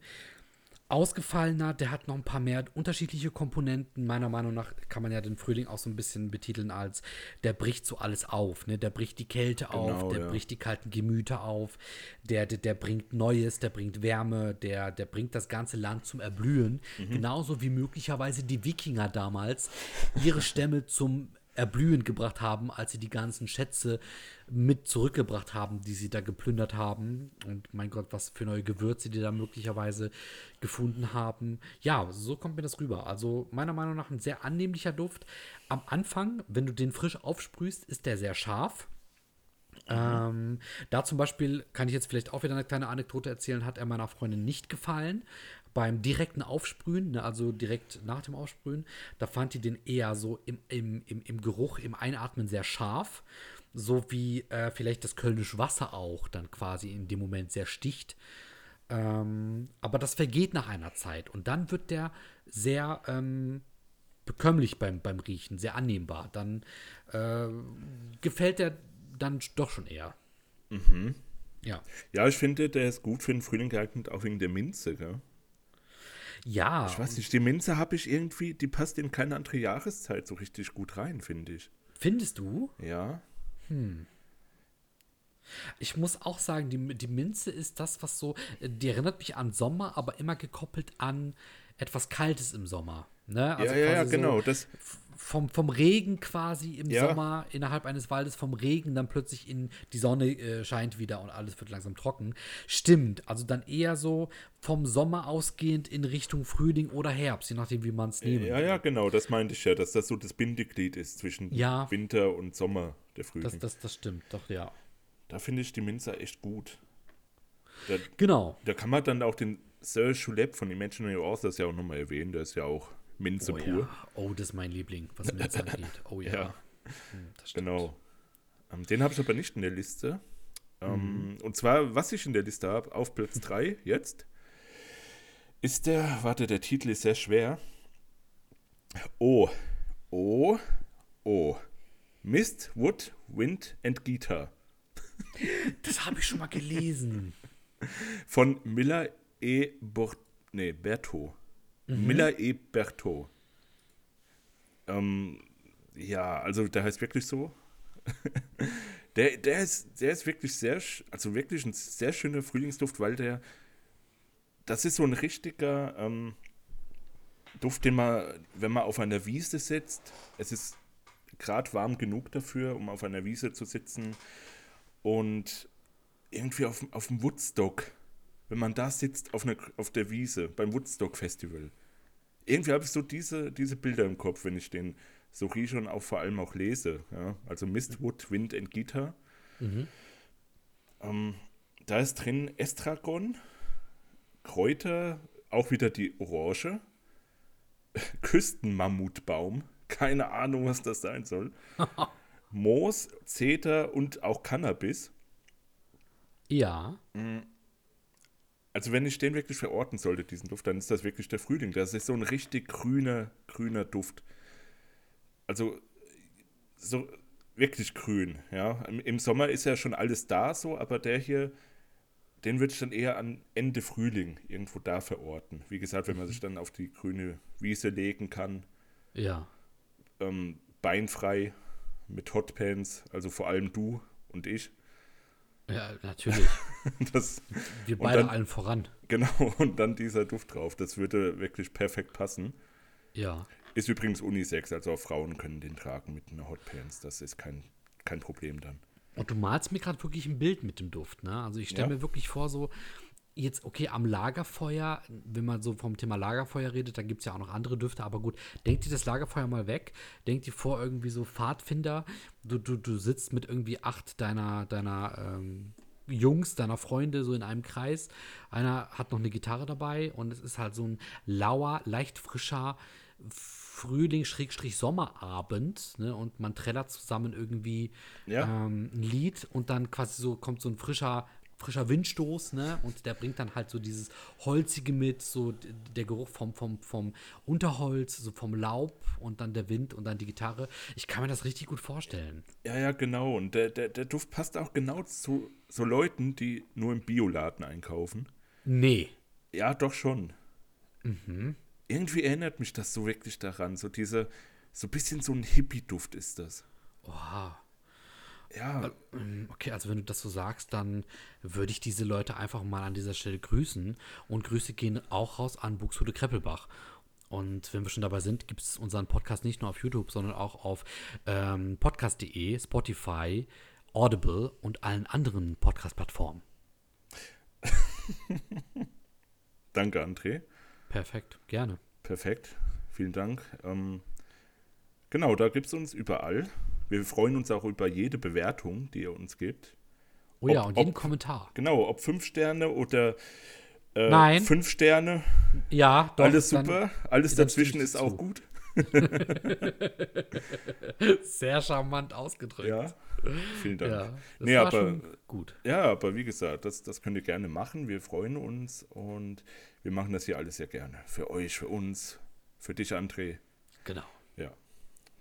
Speaker 1: ausgefallener, der hat noch ein paar mehr unterschiedliche Komponenten. Meiner Meinung nach kann man ja den Frühling auch so ein bisschen betiteln als, der bricht so alles auf. Ne? Der bricht die Kälte genau, auf, der ja. bricht die kalten Gemüter auf, der, der, der, bringt Neues, der bringt Wärme, der, der bringt das ganze Land zum Erblühen. Mhm. Genauso wie möglicherweise die Wikinger damals ihre Stämme zum Erblühen gebracht haben, als sie die ganzen Schätze mit zurückgebracht haben, die sie da geplündert haben. Und mein Gott, was für neue Gewürze die da möglicherweise gefunden haben. Ja, so kommt mir das rüber. Also meiner Meinung nach ein sehr annehmlicher Duft. Am Anfang, wenn du den frisch aufsprühst, ist der sehr scharf. Ähm, da zum Beispiel kann ich jetzt vielleicht auch wieder eine kleine Anekdote erzählen, hat er meiner Freundin nicht gefallen. Beim direkten Aufsprühen, ne, also direkt nach dem Aufsprühen, da fand die den eher so im, im, im, im Geruch, im Einatmen sehr scharf so wie äh, vielleicht das Kölnische Wasser auch dann quasi in dem Moment sehr sticht. Ähm, aber das vergeht nach einer Zeit und dann wird der sehr ähm, bekömmlich beim, beim Riechen, sehr annehmbar. Dann äh, gefällt der dann doch schon eher.
Speaker 2: Mhm. Ja. Ja, ich finde, der ist gut für den Frühling geeignet, auch wegen der Minze, gell?
Speaker 1: Ja.
Speaker 2: Ich weiß nicht, die Minze habe ich irgendwie, die passt in keine andere Jahreszeit so richtig gut rein, finde ich.
Speaker 1: Findest du?
Speaker 2: Ja.
Speaker 1: Hm. Ich muss auch sagen, die, die Minze ist das, was so, die erinnert mich an Sommer, aber immer gekoppelt an etwas Kaltes im Sommer. Ne?
Speaker 2: Also ja, ja, ja, genau. So das
Speaker 1: vom, vom Regen quasi im ja. Sommer innerhalb eines Waldes, vom Regen dann plötzlich in die Sonne äh, scheint wieder und alles wird langsam trocken. Stimmt. Also dann eher so vom Sommer ausgehend in Richtung Frühling oder Herbst, je nachdem, wie man es nehmen
Speaker 2: Ja, ja, genau. Das meinte ich ja, dass das so das Bindeglied ist zwischen
Speaker 1: ja.
Speaker 2: Winter und Sommer, der Frühling.
Speaker 1: Das, das, das stimmt, doch, ja.
Speaker 2: Da finde ich die Minze echt gut. Da,
Speaker 1: genau.
Speaker 2: Da kann man dann auch den Sir Chulep von Imaginary Authors ja auch nochmal erwähnen. Der ist ja auch Minze
Speaker 1: oh,
Speaker 2: pur.
Speaker 1: Ja. Oh, das ist mein Liebling, was Minze angeht. [LAUGHS] Oh ja. ja.
Speaker 2: Hm, genau. Ähm, den habe ich aber nicht in der Liste. Ähm, mhm. Und zwar, was ich in der Liste habe, auf Platz [LAUGHS] 3 jetzt, ist der, warte, der Titel ist sehr schwer. Oh, oh, oh. Mist, Wood, Wind and Guitar. [LAUGHS]
Speaker 1: Das habe ich schon mal gelesen.
Speaker 2: Von Miller E. Bort nee, Berthaud. Mhm. Miller e. Berthaud. Ähm, ja, also der heißt wirklich so. [LAUGHS] der, der, ist, der ist wirklich sehr, also wirklich ein sehr schöner Frühlingsduft, weil der, das ist so ein richtiger ähm, Duft, den man, wenn man auf einer Wiese sitzt, es ist gerade warm genug dafür, um auf einer Wiese zu sitzen und irgendwie auf, auf dem Woodstock, wenn man da sitzt auf, einer, auf der Wiese beim Woodstock Festival. Irgendwie habe ich so diese, diese Bilder im Kopf, wenn ich den so rieche und auch vor allem auch lese. Ja? Also Mistwood, Wind and Guitar. Mhm. Ähm, da ist drin Estragon, Kräuter, auch wieder die Orange, [LAUGHS] Küstenmammutbaum, keine Ahnung, was das sein soll. [LAUGHS] Moos, Zeder und auch Cannabis.
Speaker 1: Ja.
Speaker 2: Mm. Also wenn ich den wirklich verorten sollte, diesen Duft, dann ist das wirklich der Frühling. Das ist so ein richtig grüner, grüner Duft. Also so wirklich grün, ja. Im Sommer ist ja schon alles da so, aber der hier, den würde ich dann eher an Ende Frühling irgendwo da verorten. Wie gesagt, wenn man sich dann auf die grüne Wiese legen kann.
Speaker 1: Ja.
Speaker 2: Ähm, beinfrei mit Hotpants, also vor allem du und ich.
Speaker 1: Ja, natürlich. [LAUGHS]
Speaker 2: das,
Speaker 1: Wir beide dann, allen voran.
Speaker 2: Genau, und dann dieser Duft drauf. Das würde wirklich perfekt passen.
Speaker 1: Ja.
Speaker 2: Ist übrigens Unisex, also auch Frauen können den tragen mit einer Hotpants. Das ist kein, kein Problem dann.
Speaker 1: Und du malst mir gerade wirklich ein Bild mit dem Duft, ne? Also ich stelle ja. mir wirklich vor, so, jetzt, okay, am Lagerfeuer, wenn man so vom Thema Lagerfeuer redet, da gibt es ja auch noch andere Düfte, aber gut, denkt dir das Lagerfeuer mal weg, denkt dir vor irgendwie so Pfadfinder, du, du, du sitzt mit irgendwie acht deiner, deiner ähm, Jungs, deiner Freunde so in einem Kreis, einer hat noch eine Gitarre dabei und es ist halt so ein lauer, leicht frischer Frühling-Sommerabend ne, und man trällert zusammen irgendwie ja. ähm, ein Lied und dann quasi so kommt so ein frischer frischer Windstoß, ne? Und der bringt dann halt so dieses Holzige mit, so der Geruch vom, vom, vom Unterholz, so vom Laub und dann der Wind und dann die Gitarre. Ich kann mir das richtig gut vorstellen.
Speaker 2: Ja, ja, genau. Und der, der, der Duft passt auch genau zu so Leuten, die nur im Bioladen einkaufen.
Speaker 1: Nee.
Speaker 2: Ja, doch schon. Mhm. Irgendwie erinnert mich das so wirklich daran. So diese, so ein bisschen so ein Hippie-Duft ist das.
Speaker 1: Oha.
Speaker 2: Ja.
Speaker 1: Ähm, okay, also wenn du das so sagst, dann würde ich diese Leute einfach mal an dieser Stelle grüßen. Und Grüße gehen auch raus an Buxhude Kreppelbach. Und wenn wir schon dabei sind, gibt es unseren Podcast nicht nur auf YouTube, sondern auch auf ähm, podcast.de, Spotify, Audible und allen anderen Podcast-Plattformen. [LAUGHS]
Speaker 2: Danke, André.
Speaker 1: Perfekt, gerne.
Speaker 2: Perfekt, vielen Dank. Ähm, genau, da gibt es uns überall. Wir freuen uns auch über jede Bewertung, die ihr uns gibt.
Speaker 1: Oh ja, und jeden ob, Kommentar.
Speaker 2: Genau, ob fünf Sterne oder
Speaker 1: äh, Nein.
Speaker 2: fünf Sterne.
Speaker 1: Ja,
Speaker 2: doch. Alles super. Dann, Alles dazwischen ist auch gut. [LAUGHS]
Speaker 1: Sehr charmant ausgedrückt.
Speaker 2: Ja, vielen Dank. Ja,
Speaker 1: das nee, war aber,
Speaker 2: gut. Ja, aber wie gesagt, das, das könnt ihr gerne machen. Wir freuen uns und wir machen das hier alles sehr gerne. Für euch, für uns, für dich, André.
Speaker 1: Genau.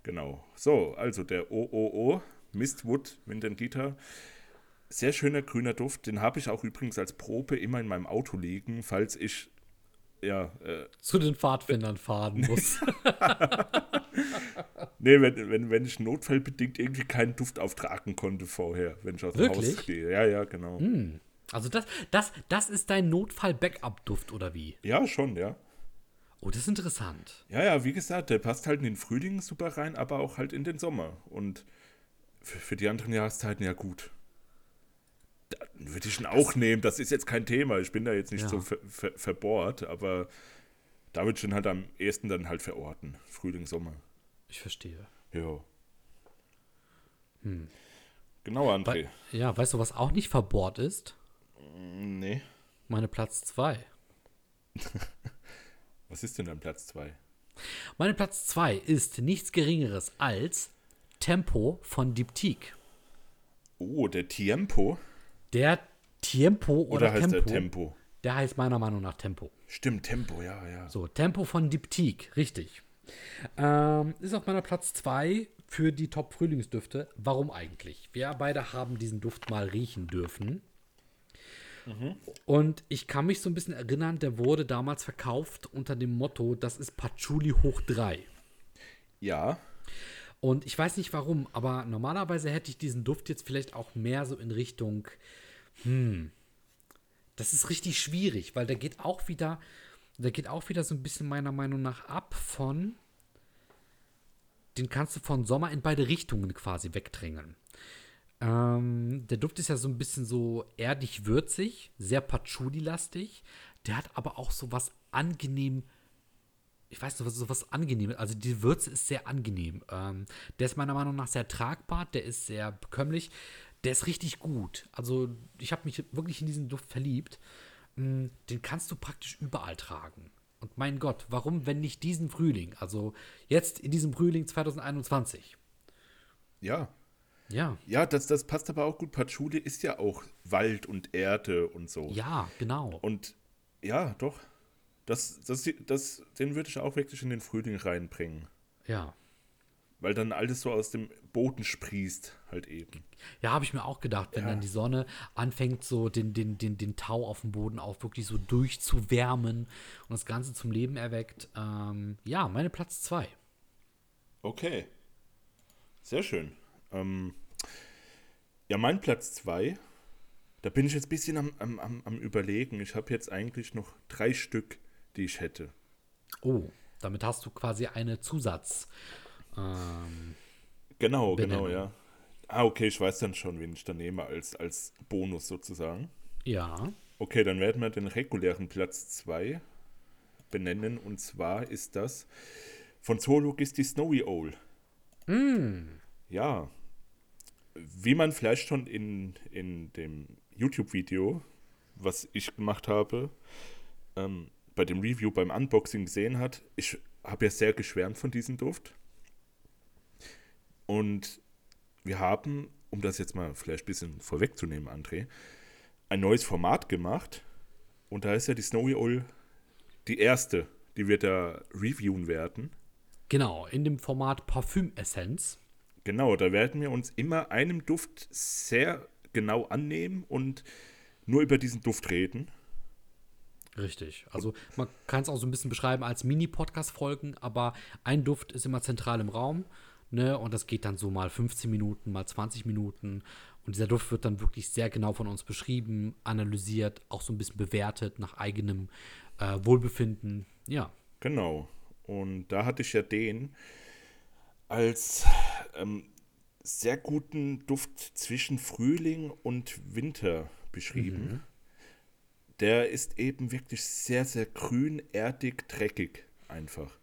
Speaker 2: Genau. So, also der OOO, Mistwood Windengita. Sehr schöner grüner Duft. Den habe ich auch übrigens als Probe immer in meinem Auto liegen, falls ich ja, äh,
Speaker 1: zu den Pfadfindern fahren muss. [LAUGHS]
Speaker 2: nee, wenn, wenn, wenn ich notfallbedingt irgendwie keinen Duft auftragen konnte vorher, wenn ich aus dem
Speaker 1: Wirklich?
Speaker 2: Haus gehe. Ja, ja, genau.
Speaker 1: Hm. Also das, das, das ist dein Notfall-Backup-Duft, oder wie?
Speaker 2: Ja, schon, ja.
Speaker 1: Oh, das ist interessant.
Speaker 2: Ja, ja, wie gesagt, der passt halt in den Frühling super rein, aber auch halt in den Sommer. Und für, für die anderen Jahreszeiten ja gut. Dann würde ich ihn auch nehmen. Das ist jetzt kein Thema. Ich bin da jetzt nicht ja. so ver, ver, verbohrt, aber da würde ich ihn halt am ehesten dann halt verorten. Frühling, Sommer.
Speaker 1: Ich verstehe.
Speaker 2: Ja.
Speaker 1: Hm.
Speaker 2: Genau, André.
Speaker 1: We ja, weißt du, was auch nicht verbohrt ist?
Speaker 2: Nee.
Speaker 1: Meine Platz 2. [LAUGHS]
Speaker 2: Was ist denn dein Platz 2?
Speaker 1: Mein Platz 2 ist nichts Geringeres als Tempo von Diptyque.
Speaker 2: Oh, der Tempo?
Speaker 1: Der Tempo oder, oder heißt Tempo,
Speaker 2: der Tempo?
Speaker 1: Der heißt meiner Meinung nach Tempo.
Speaker 2: Stimmt, Tempo, ja, ja.
Speaker 1: So, Tempo von Diptyque, richtig. Ähm, ist auf meiner Platz 2 für die Top-Frühlingsdüfte. Warum eigentlich? Wir beide haben diesen Duft mal riechen dürfen. Und ich kann mich so ein bisschen erinnern, der wurde damals verkauft unter dem Motto, das ist Patchouli hoch 3.
Speaker 2: Ja.
Speaker 1: Und ich weiß nicht warum, aber normalerweise hätte ich diesen Duft jetzt vielleicht auch mehr so in Richtung, hm, das ist richtig schwierig, weil der geht auch wieder, der geht auch wieder so ein bisschen meiner Meinung nach ab von, den kannst du von Sommer in beide Richtungen quasi wegdrängeln. Ähm, der Duft ist ja so ein bisschen so erdig-würzig, sehr Patchouli-lastig. Der hat aber auch so was angenehm ich weiß nicht, so was angenehm Also die Würze ist sehr angenehm. Ähm, der ist meiner Meinung nach sehr tragbar, der ist sehr bekömmlich, der ist richtig gut. Also ich habe mich wirklich in diesen Duft verliebt. Ähm, den kannst du praktisch überall tragen. Und mein Gott, warum, wenn nicht diesen Frühling? Also jetzt in diesem Frühling 2021.
Speaker 2: Ja.
Speaker 1: Ja.
Speaker 2: Ja, das, das passt aber auch gut. Patchouli ist ja auch Wald und Erde und so.
Speaker 1: Ja, genau.
Speaker 2: Und ja, doch. Das, das, das, den würde ich auch wirklich in den Frühling reinbringen.
Speaker 1: Ja.
Speaker 2: Weil dann alles so aus dem Boden sprießt, halt eben.
Speaker 1: Ja, habe ich mir auch gedacht, wenn ja. dann die Sonne anfängt, so den, den, den, den Tau auf dem Boden auch wirklich so durchzuwärmen und das Ganze zum Leben erweckt. Ähm, ja, meine Platz 2.
Speaker 2: Okay. Sehr schön. Ähm, ja, mein Platz 2, da bin ich jetzt ein bisschen am, am, am, Überlegen. Ich habe jetzt eigentlich noch drei Stück die ich hätte.
Speaker 1: Oh, damit hast du quasi eine Zusatz. Ähm,
Speaker 2: genau, Benennung. genau, ja. Ah, okay, ich weiß dann schon, wen ich da nehme als, als Bonus sozusagen.
Speaker 1: Ja.
Speaker 2: Okay, dann werden wir den regulären Platz 2 benennen. Und zwar ist das von Zoolog ist die Snowy Owl.
Speaker 1: Mm.
Speaker 2: Ja. Wie man vielleicht schon in, in dem YouTube-Video, was ich gemacht habe, ähm, bei dem Review, beim Unboxing gesehen hat, ich habe ja sehr geschwärmt von diesem Duft. Und wir haben, um das jetzt mal vielleicht ein bisschen vorwegzunehmen, André, ein neues Format gemacht. Und da ist ja die Snowy Owl die erste, die wir da reviewen werden.
Speaker 1: Genau, in dem Format Parfüm Essenz.
Speaker 2: Genau, da werden wir uns immer einem Duft sehr genau annehmen und nur über diesen Duft reden.
Speaker 1: Richtig. Also man kann es auch so ein bisschen beschreiben als Mini-Podcast-Folgen, aber ein Duft ist immer zentral im Raum. Ne? Und das geht dann so mal 15 Minuten, mal 20 Minuten. Und dieser Duft wird dann wirklich sehr genau von uns beschrieben, analysiert, auch so ein bisschen bewertet nach eigenem äh, Wohlbefinden. Ja.
Speaker 2: Genau. Und da hatte ich ja den als ähm, sehr guten Duft zwischen Frühling und Winter beschrieben. Mhm der ist eben wirklich sehr, sehr grün, erdig, dreckig einfach.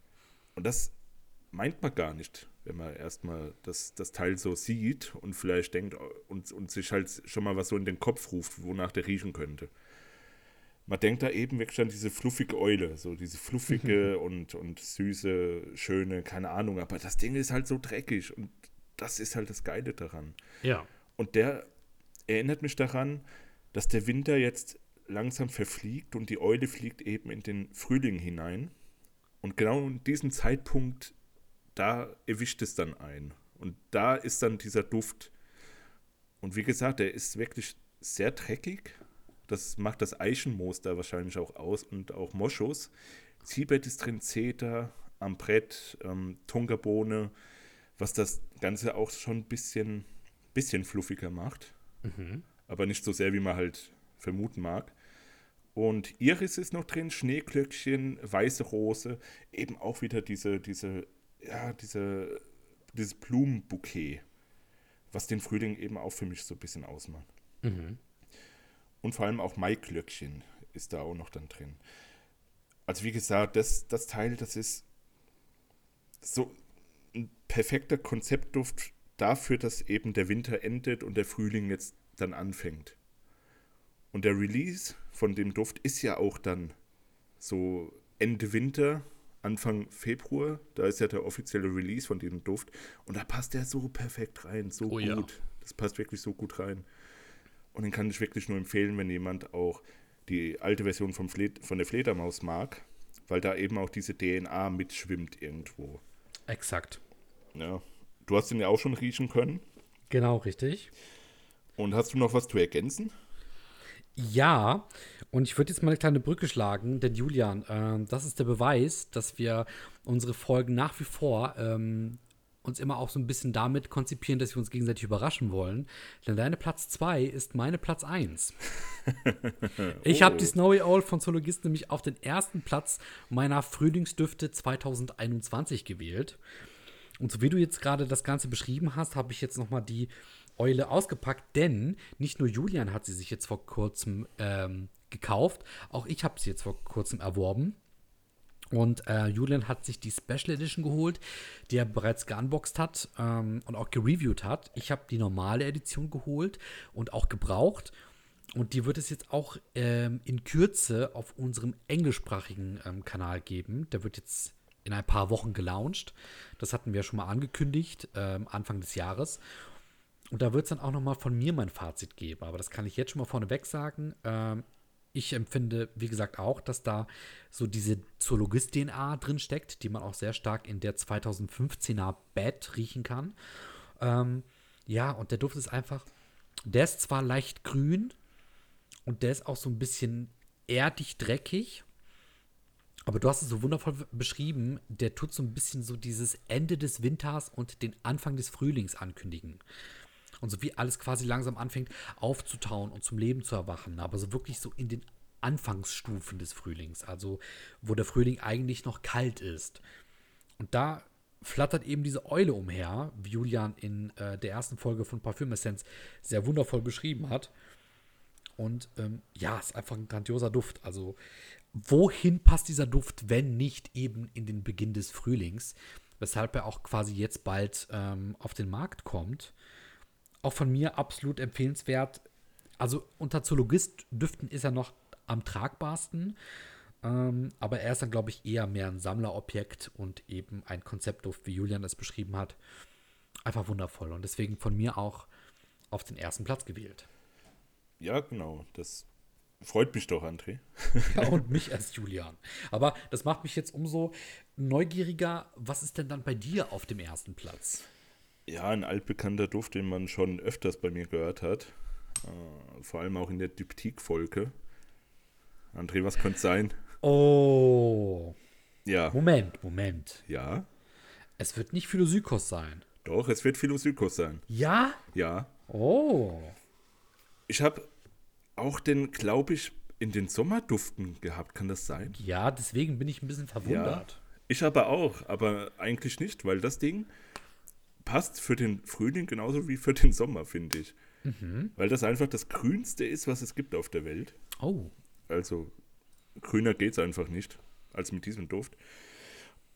Speaker 2: Und das meint man gar nicht, wenn man erstmal das, das Teil so sieht und vielleicht denkt und, und sich halt schon mal was so in den Kopf ruft, wonach der riechen könnte. Man denkt da eben wirklich an diese fluffige Eule, so diese fluffige und, und süße, schöne, keine Ahnung, aber das Ding ist halt so dreckig und das ist halt das Geile daran.
Speaker 1: Ja.
Speaker 2: Und der erinnert mich daran, dass der Winter jetzt langsam verfliegt und die Eule fliegt eben in den Frühling hinein. Und genau in diesem Zeitpunkt, da erwischt es dann ein. Und da ist dann dieser Duft. Und wie gesagt, der ist wirklich sehr dreckig. Das macht das Eichenmoos da wahrscheinlich auch aus und auch Moschus. Zibet ist drin, Zeta, Ambrett, ähm, Tongabohne, was das Ganze auch schon ein bisschen, bisschen fluffiger macht.
Speaker 1: Mhm.
Speaker 2: Aber nicht so sehr, wie man halt vermuten mag. Und Iris ist noch drin, Schneeglöckchen, weiße Rose, eben auch wieder diese, diese, ja, diese, dieses Blumenbouquet, was den Frühling eben auch für mich so ein bisschen ausmacht.
Speaker 1: Mhm.
Speaker 2: Und vor allem auch Maiglöckchen ist da auch noch dann drin. Also wie gesagt, das, das Teil, das ist so ein perfekter Konzeptduft dafür, dass eben der Winter endet und der Frühling jetzt dann anfängt. Und der Release von dem Duft ist ja auch dann so Ende Winter, Anfang Februar. Da ist ja der offizielle Release von diesem Duft. Und da passt der so perfekt rein, so oh, gut. Ja. Das passt wirklich so gut rein. Und den kann ich wirklich nur empfehlen, wenn jemand auch die alte Version vom Fled von der Fledermaus mag, weil da eben auch diese DNA mitschwimmt irgendwo.
Speaker 1: Exakt.
Speaker 2: Ja. Du hast den ja auch schon riechen können.
Speaker 1: Genau, richtig.
Speaker 2: Und hast du noch was zu ergänzen?
Speaker 1: Ja, und ich würde jetzt mal eine kleine Brücke schlagen, denn Julian, ähm, das ist der Beweis, dass wir unsere Folgen nach wie vor ähm, uns immer auch so ein bisschen damit konzipieren, dass wir uns gegenseitig überraschen wollen. Denn deine Platz 2 ist meine Platz 1. [LAUGHS] ich habe die Snowy Owl von Zoologist nämlich auf den ersten Platz meiner Frühlingsdüfte 2021 gewählt. Und so wie du jetzt gerade das Ganze beschrieben hast, habe ich jetzt noch mal die Eule ausgepackt, denn nicht nur Julian hat sie sich jetzt vor kurzem ähm, gekauft, auch ich habe sie jetzt vor kurzem erworben. Und äh, Julian hat sich die Special Edition geholt, die er bereits geunboxed hat ähm, und auch gereviewt hat. Ich habe die normale Edition geholt und auch gebraucht. Und die wird es jetzt auch ähm, in Kürze auf unserem englischsprachigen ähm, Kanal geben. Der wird jetzt in ein paar Wochen gelauncht. Das hatten wir schon mal angekündigt, ähm, Anfang des Jahres. Und da wird es dann auch noch mal von mir mein Fazit geben. Aber das kann ich jetzt schon mal vorneweg sagen. Ich empfinde, wie gesagt, auch, dass da so diese Zoologist-DNA drin steckt, die man auch sehr stark in der 2015er Bad riechen kann. Ähm, ja, und der Duft ist einfach, der ist zwar leicht grün und der ist auch so ein bisschen erdig dreckig, aber du hast es so wundervoll beschrieben, der tut so ein bisschen so dieses Ende des Winters und den Anfang des Frühlings ankündigen. Und so wie alles quasi langsam anfängt aufzutauen und zum Leben zu erwachen. Aber so wirklich so in den Anfangsstufen des Frühlings. Also wo der Frühling eigentlich noch kalt ist. Und da flattert eben diese Eule umher, wie Julian in äh, der ersten Folge von Parfüm Essence sehr wundervoll beschrieben hat. Und ähm, ja, ist einfach ein grandioser Duft. Also, wohin passt dieser Duft, wenn nicht eben in den Beginn des Frühlings? Weshalb er auch quasi jetzt bald ähm, auf den Markt kommt auch von mir absolut empfehlenswert. Also unter Zoologist-Düften ist er noch am tragbarsten. Ähm, aber er ist dann, glaube ich, eher mehr ein Sammlerobjekt und eben ein Konzeptduft, wie Julian es beschrieben hat. Einfach wundervoll. Und deswegen von mir auch auf den ersten Platz gewählt.
Speaker 2: Ja, genau. Das freut mich doch, André.
Speaker 1: ja, [LAUGHS] und mich als Julian. Aber das macht mich jetzt umso neugieriger. Was ist denn dann bei dir auf dem ersten Platz?
Speaker 2: Ja, ein altbekannter Duft, den man schon öfters bei mir gehört hat. Äh, vor allem auch in der Diptyk-Folge. André, was könnte es sein?
Speaker 1: Oh.
Speaker 2: Ja.
Speaker 1: Moment, Moment.
Speaker 2: Ja.
Speaker 1: Es wird nicht Philosykos sein.
Speaker 2: Doch, es wird Philosykos sein.
Speaker 1: Ja?
Speaker 2: Ja.
Speaker 1: Oh.
Speaker 2: Ich habe auch den, glaube ich, in den Sommerduften gehabt. Kann das sein?
Speaker 1: Ja, deswegen bin ich ein bisschen verwundert. Ja,
Speaker 2: ich aber auch, aber eigentlich nicht, weil das Ding passt für den Frühling genauso wie für den Sommer, finde ich. Mhm. Weil das einfach das Grünste ist, was es gibt auf der Welt.
Speaker 1: Oh.
Speaker 2: Also grüner geht es einfach nicht als mit diesem Duft.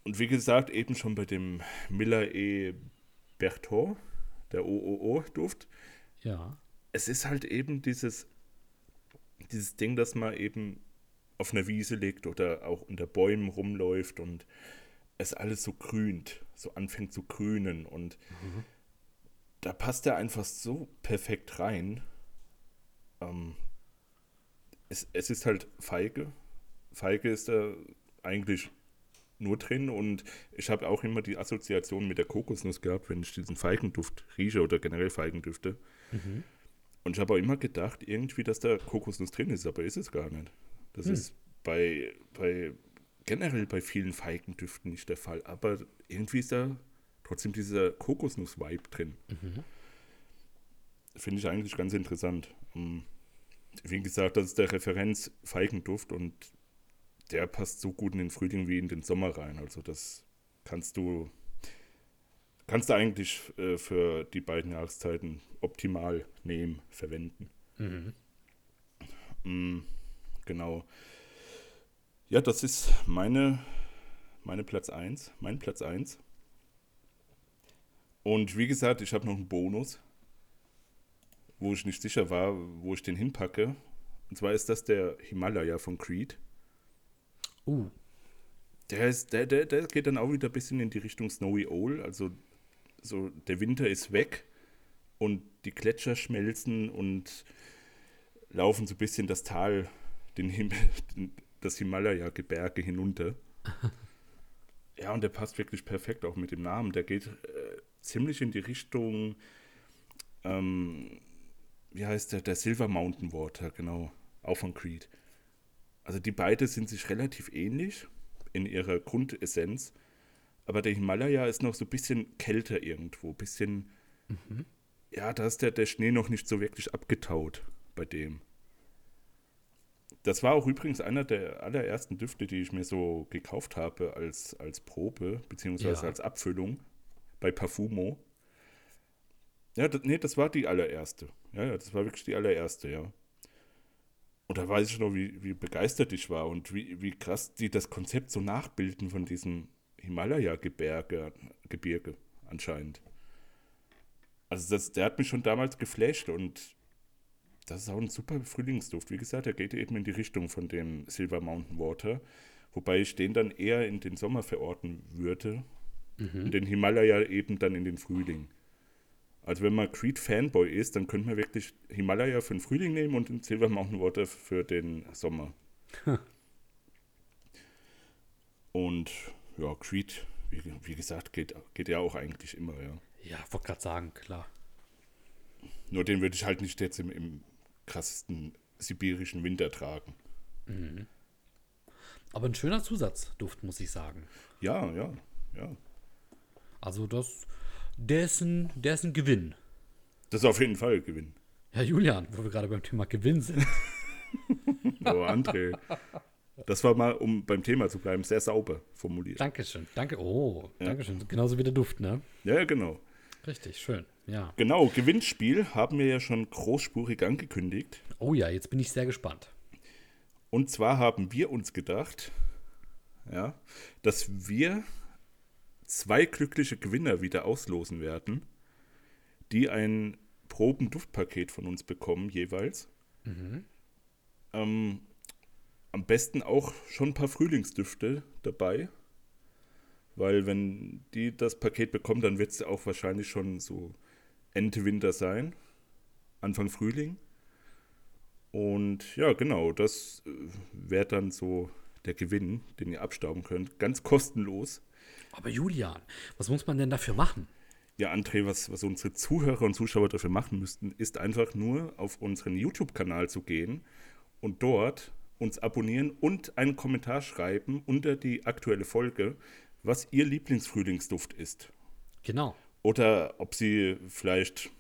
Speaker 2: Und wie gesagt, eben schon bei dem Miller E. Berthaud, der OOO-Duft.
Speaker 1: Ja.
Speaker 2: Es ist halt eben dieses, dieses Ding, dass man eben auf einer Wiese liegt oder auch unter Bäumen rumläuft und es alles so grünt, so anfängt zu grünen und mhm. da passt er einfach so perfekt rein. Ähm, es, es ist halt Feige. Feige ist da eigentlich nur drin und ich habe auch immer die Assoziation mit der Kokosnuss gehabt, wenn ich diesen Feigenduft rieche oder generell Feigendüfte. Mhm. Und ich habe auch immer gedacht, irgendwie, dass da Kokosnuss drin ist, aber ist es gar nicht. Das mhm. ist bei, bei generell bei vielen Feigendüften nicht der Fall, aber irgendwie ist da trotzdem dieser Kokosnuss-Vibe drin. Mhm. Finde ich eigentlich ganz interessant. Ähm, wie gesagt, das ist der Referenz-Feigenduft und der passt so gut in den Frühling wie in den Sommer rein. Also das kannst du kannst du eigentlich äh, für die beiden Jahreszeiten optimal nehmen, verwenden. Mhm. Mm, genau. Ja, das ist meine, meine Platz 1, mein Platz 1. Und wie gesagt, ich habe noch einen Bonus, wo ich nicht sicher war, wo ich den hinpacke. Und zwar ist das der Himalaya von Creed.
Speaker 1: Uh.
Speaker 2: Der, ist, der, der, der geht dann auch wieder ein bisschen in die Richtung Snowy Owl. Also so der Winter ist weg und die Gletscher schmelzen und laufen so ein bisschen das Tal, den Himmel, das Himalaya-Gebirge hinunter. [LAUGHS] ja, und der passt wirklich perfekt auch mit dem Namen. Der geht äh, ziemlich in die Richtung, ähm, wie heißt der, der Silver Mountain Water, genau. auch von Creed. Also die beiden sind sich relativ ähnlich in ihrer Grundessenz, aber der Himalaya ist noch so ein bisschen kälter irgendwo, ein bisschen, mhm. ja, da ist der, der Schnee noch nicht so wirklich abgetaut bei dem. Das war auch übrigens einer der allerersten Düfte, die ich mir so gekauft habe als, als Probe, beziehungsweise ja. als Abfüllung bei Parfumo. Ja, das, nee, das war die allererste. Ja, ja, das war wirklich die allererste, ja. Und da weiß ich noch, wie, wie begeistert ich war und wie, wie krass die das Konzept so nachbilden von diesem Himalaya-Gebirge Gebirge anscheinend. Also das, der hat mich schon damals geflasht und das ist auch ein super Frühlingsduft. Wie gesagt, der geht eben in die Richtung von dem Silver Mountain Water, wobei ich den dann eher in den Sommer verorten würde mhm. und den Himalaya eben dann in den Frühling. Also wenn man Creed-Fanboy ist, dann könnte man wirklich Himalaya für den Frühling nehmen und den Silver Mountain Water für den Sommer. und ja, Creed, wie, wie, gesagt, geht, geht ja auch eigentlich immer, ja.
Speaker 1: Ja, wollte gerade sagen, klar.
Speaker 2: Nur den würde ich halt nicht jetzt im, im krassesten sibirischen Winter tragen. Mhm.
Speaker 1: Aber ein schöner Zusatzduft, muss ich sagen.
Speaker 2: Ja, ja, ja.
Speaker 1: Also das, der ist ein, der ist ein Gewinn.
Speaker 2: Das ist auf jeden Fall ein Gewinn.
Speaker 1: Ja, Julian, wo wir gerade beim Thema Gewinn sind. [LAUGHS]
Speaker 2: oh, André. Das war mal, um beim Thema zu bleiben, sehr sauber formuliert.
Speaker 1: Dankeschön. Danke. Oh, ja. Dankeschön. Genauso wie der Duft, ne?
Speaker 2: Ja, genau.
Speaker 1: Richtig, schön. Ja.
Speaker 2: Genau, Gewinnspiel haben wir ja schon großspurig angekündigt.
Speaker 1: Oh ja, jetzt bin ich sehr gespannt.
Speaker 2: Und zwar haben wir uns gedacht, ja, dass wir zwei glückliche Gewinner wieder auslosen werden, die ein Probenduftpaket von uns bekommen jeweils. Mhm. Ähm, am besten auch schon ein paar Frühlingsdüfte dabei, weil wenn die das Paket bekommen, dann wird es auch wahrscheinlich schon so Ende Winter sein, Anfang Frühling. Und ja, genau, das äh, wäre dann so der Gewinn, den ihr abstauben könnt. Ganz kostenlos.
Speaker 1: Aber Julian, was muss man denn dafür machen?
Speaker 2: Ja, André, was, was unsere Zuhörer und Zuschauer dafür machen müssten, ist einfach nur auf unseren YouTube-Kanal zu gehen und dort uns abonnieren und einen Kommentar schreiben unter die aktuelle Folge, was Ihr Lieblingsfrühlingsduft ist.
Speaker 1: Genau.
Speaker 2: Oder ob Sie vielleicht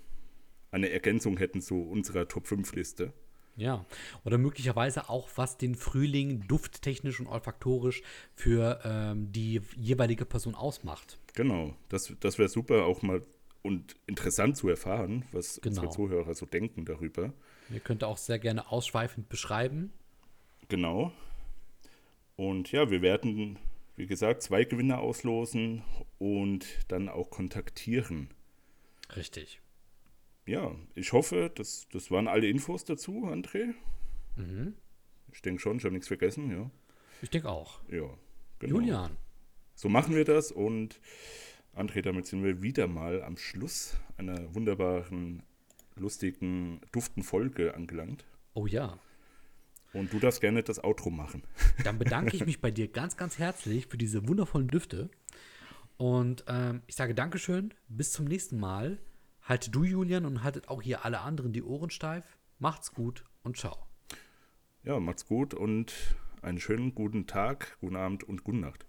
Speaker 2: eine Ergänzung hätten zu unserer Top 5 Liste.
Speaker 1: Ja, oder möglicherweise auch, was den Frühling dufttechnisch und olfaktorisch für ähm, die jeweilige Person ausmacht.
Speaker 2: Genau, das, das wäre super auch mal und interessant zu erfahren, was genau. unsere Zuhörer so denken darüber.
Speaker 1: Ihr könnt auch sehr gerne ausschweifend beschreiben.
Speaker 2: Genau. Und ja, wir werden, wie gesagt, zwei Gewinner auslosen und dann auch kontaktieren.
Speaker 1: Richtig
Speaker 2: ja, ich hoffe, das, das waren alle Infos dazu, André. Mhm. Ich denke schon, ich habe nichts vergessen, ja.
Speaker 1: Ich denke auch.
Speaker 2: Ja,
Speaker 1: genau. Julian.
Speaker 2: So machen wir das und André, damit sind wir wieder mal am Schluss einer wunderbaren, lustigen, duften Folge angelangt.
Speaker 1: Oh ja.
Speaker 2: Und du darfst gerne das Outro machen. [LAUGHS]
Speaker 1: Dann bedanke ich mich bei dir ganz, ganz herzlich für diese wundervollen Düfte. Und ähm, ich sage Dankeschön, bis zum nächsten Mal. Haltet du, Julian, und haltet auch hier alle anderen die Ohren steif. Macht's gut und ciao.
Speaker 2: Ja, macht's gut und einen schönen guten Tag, guten Abend und gute Nacht.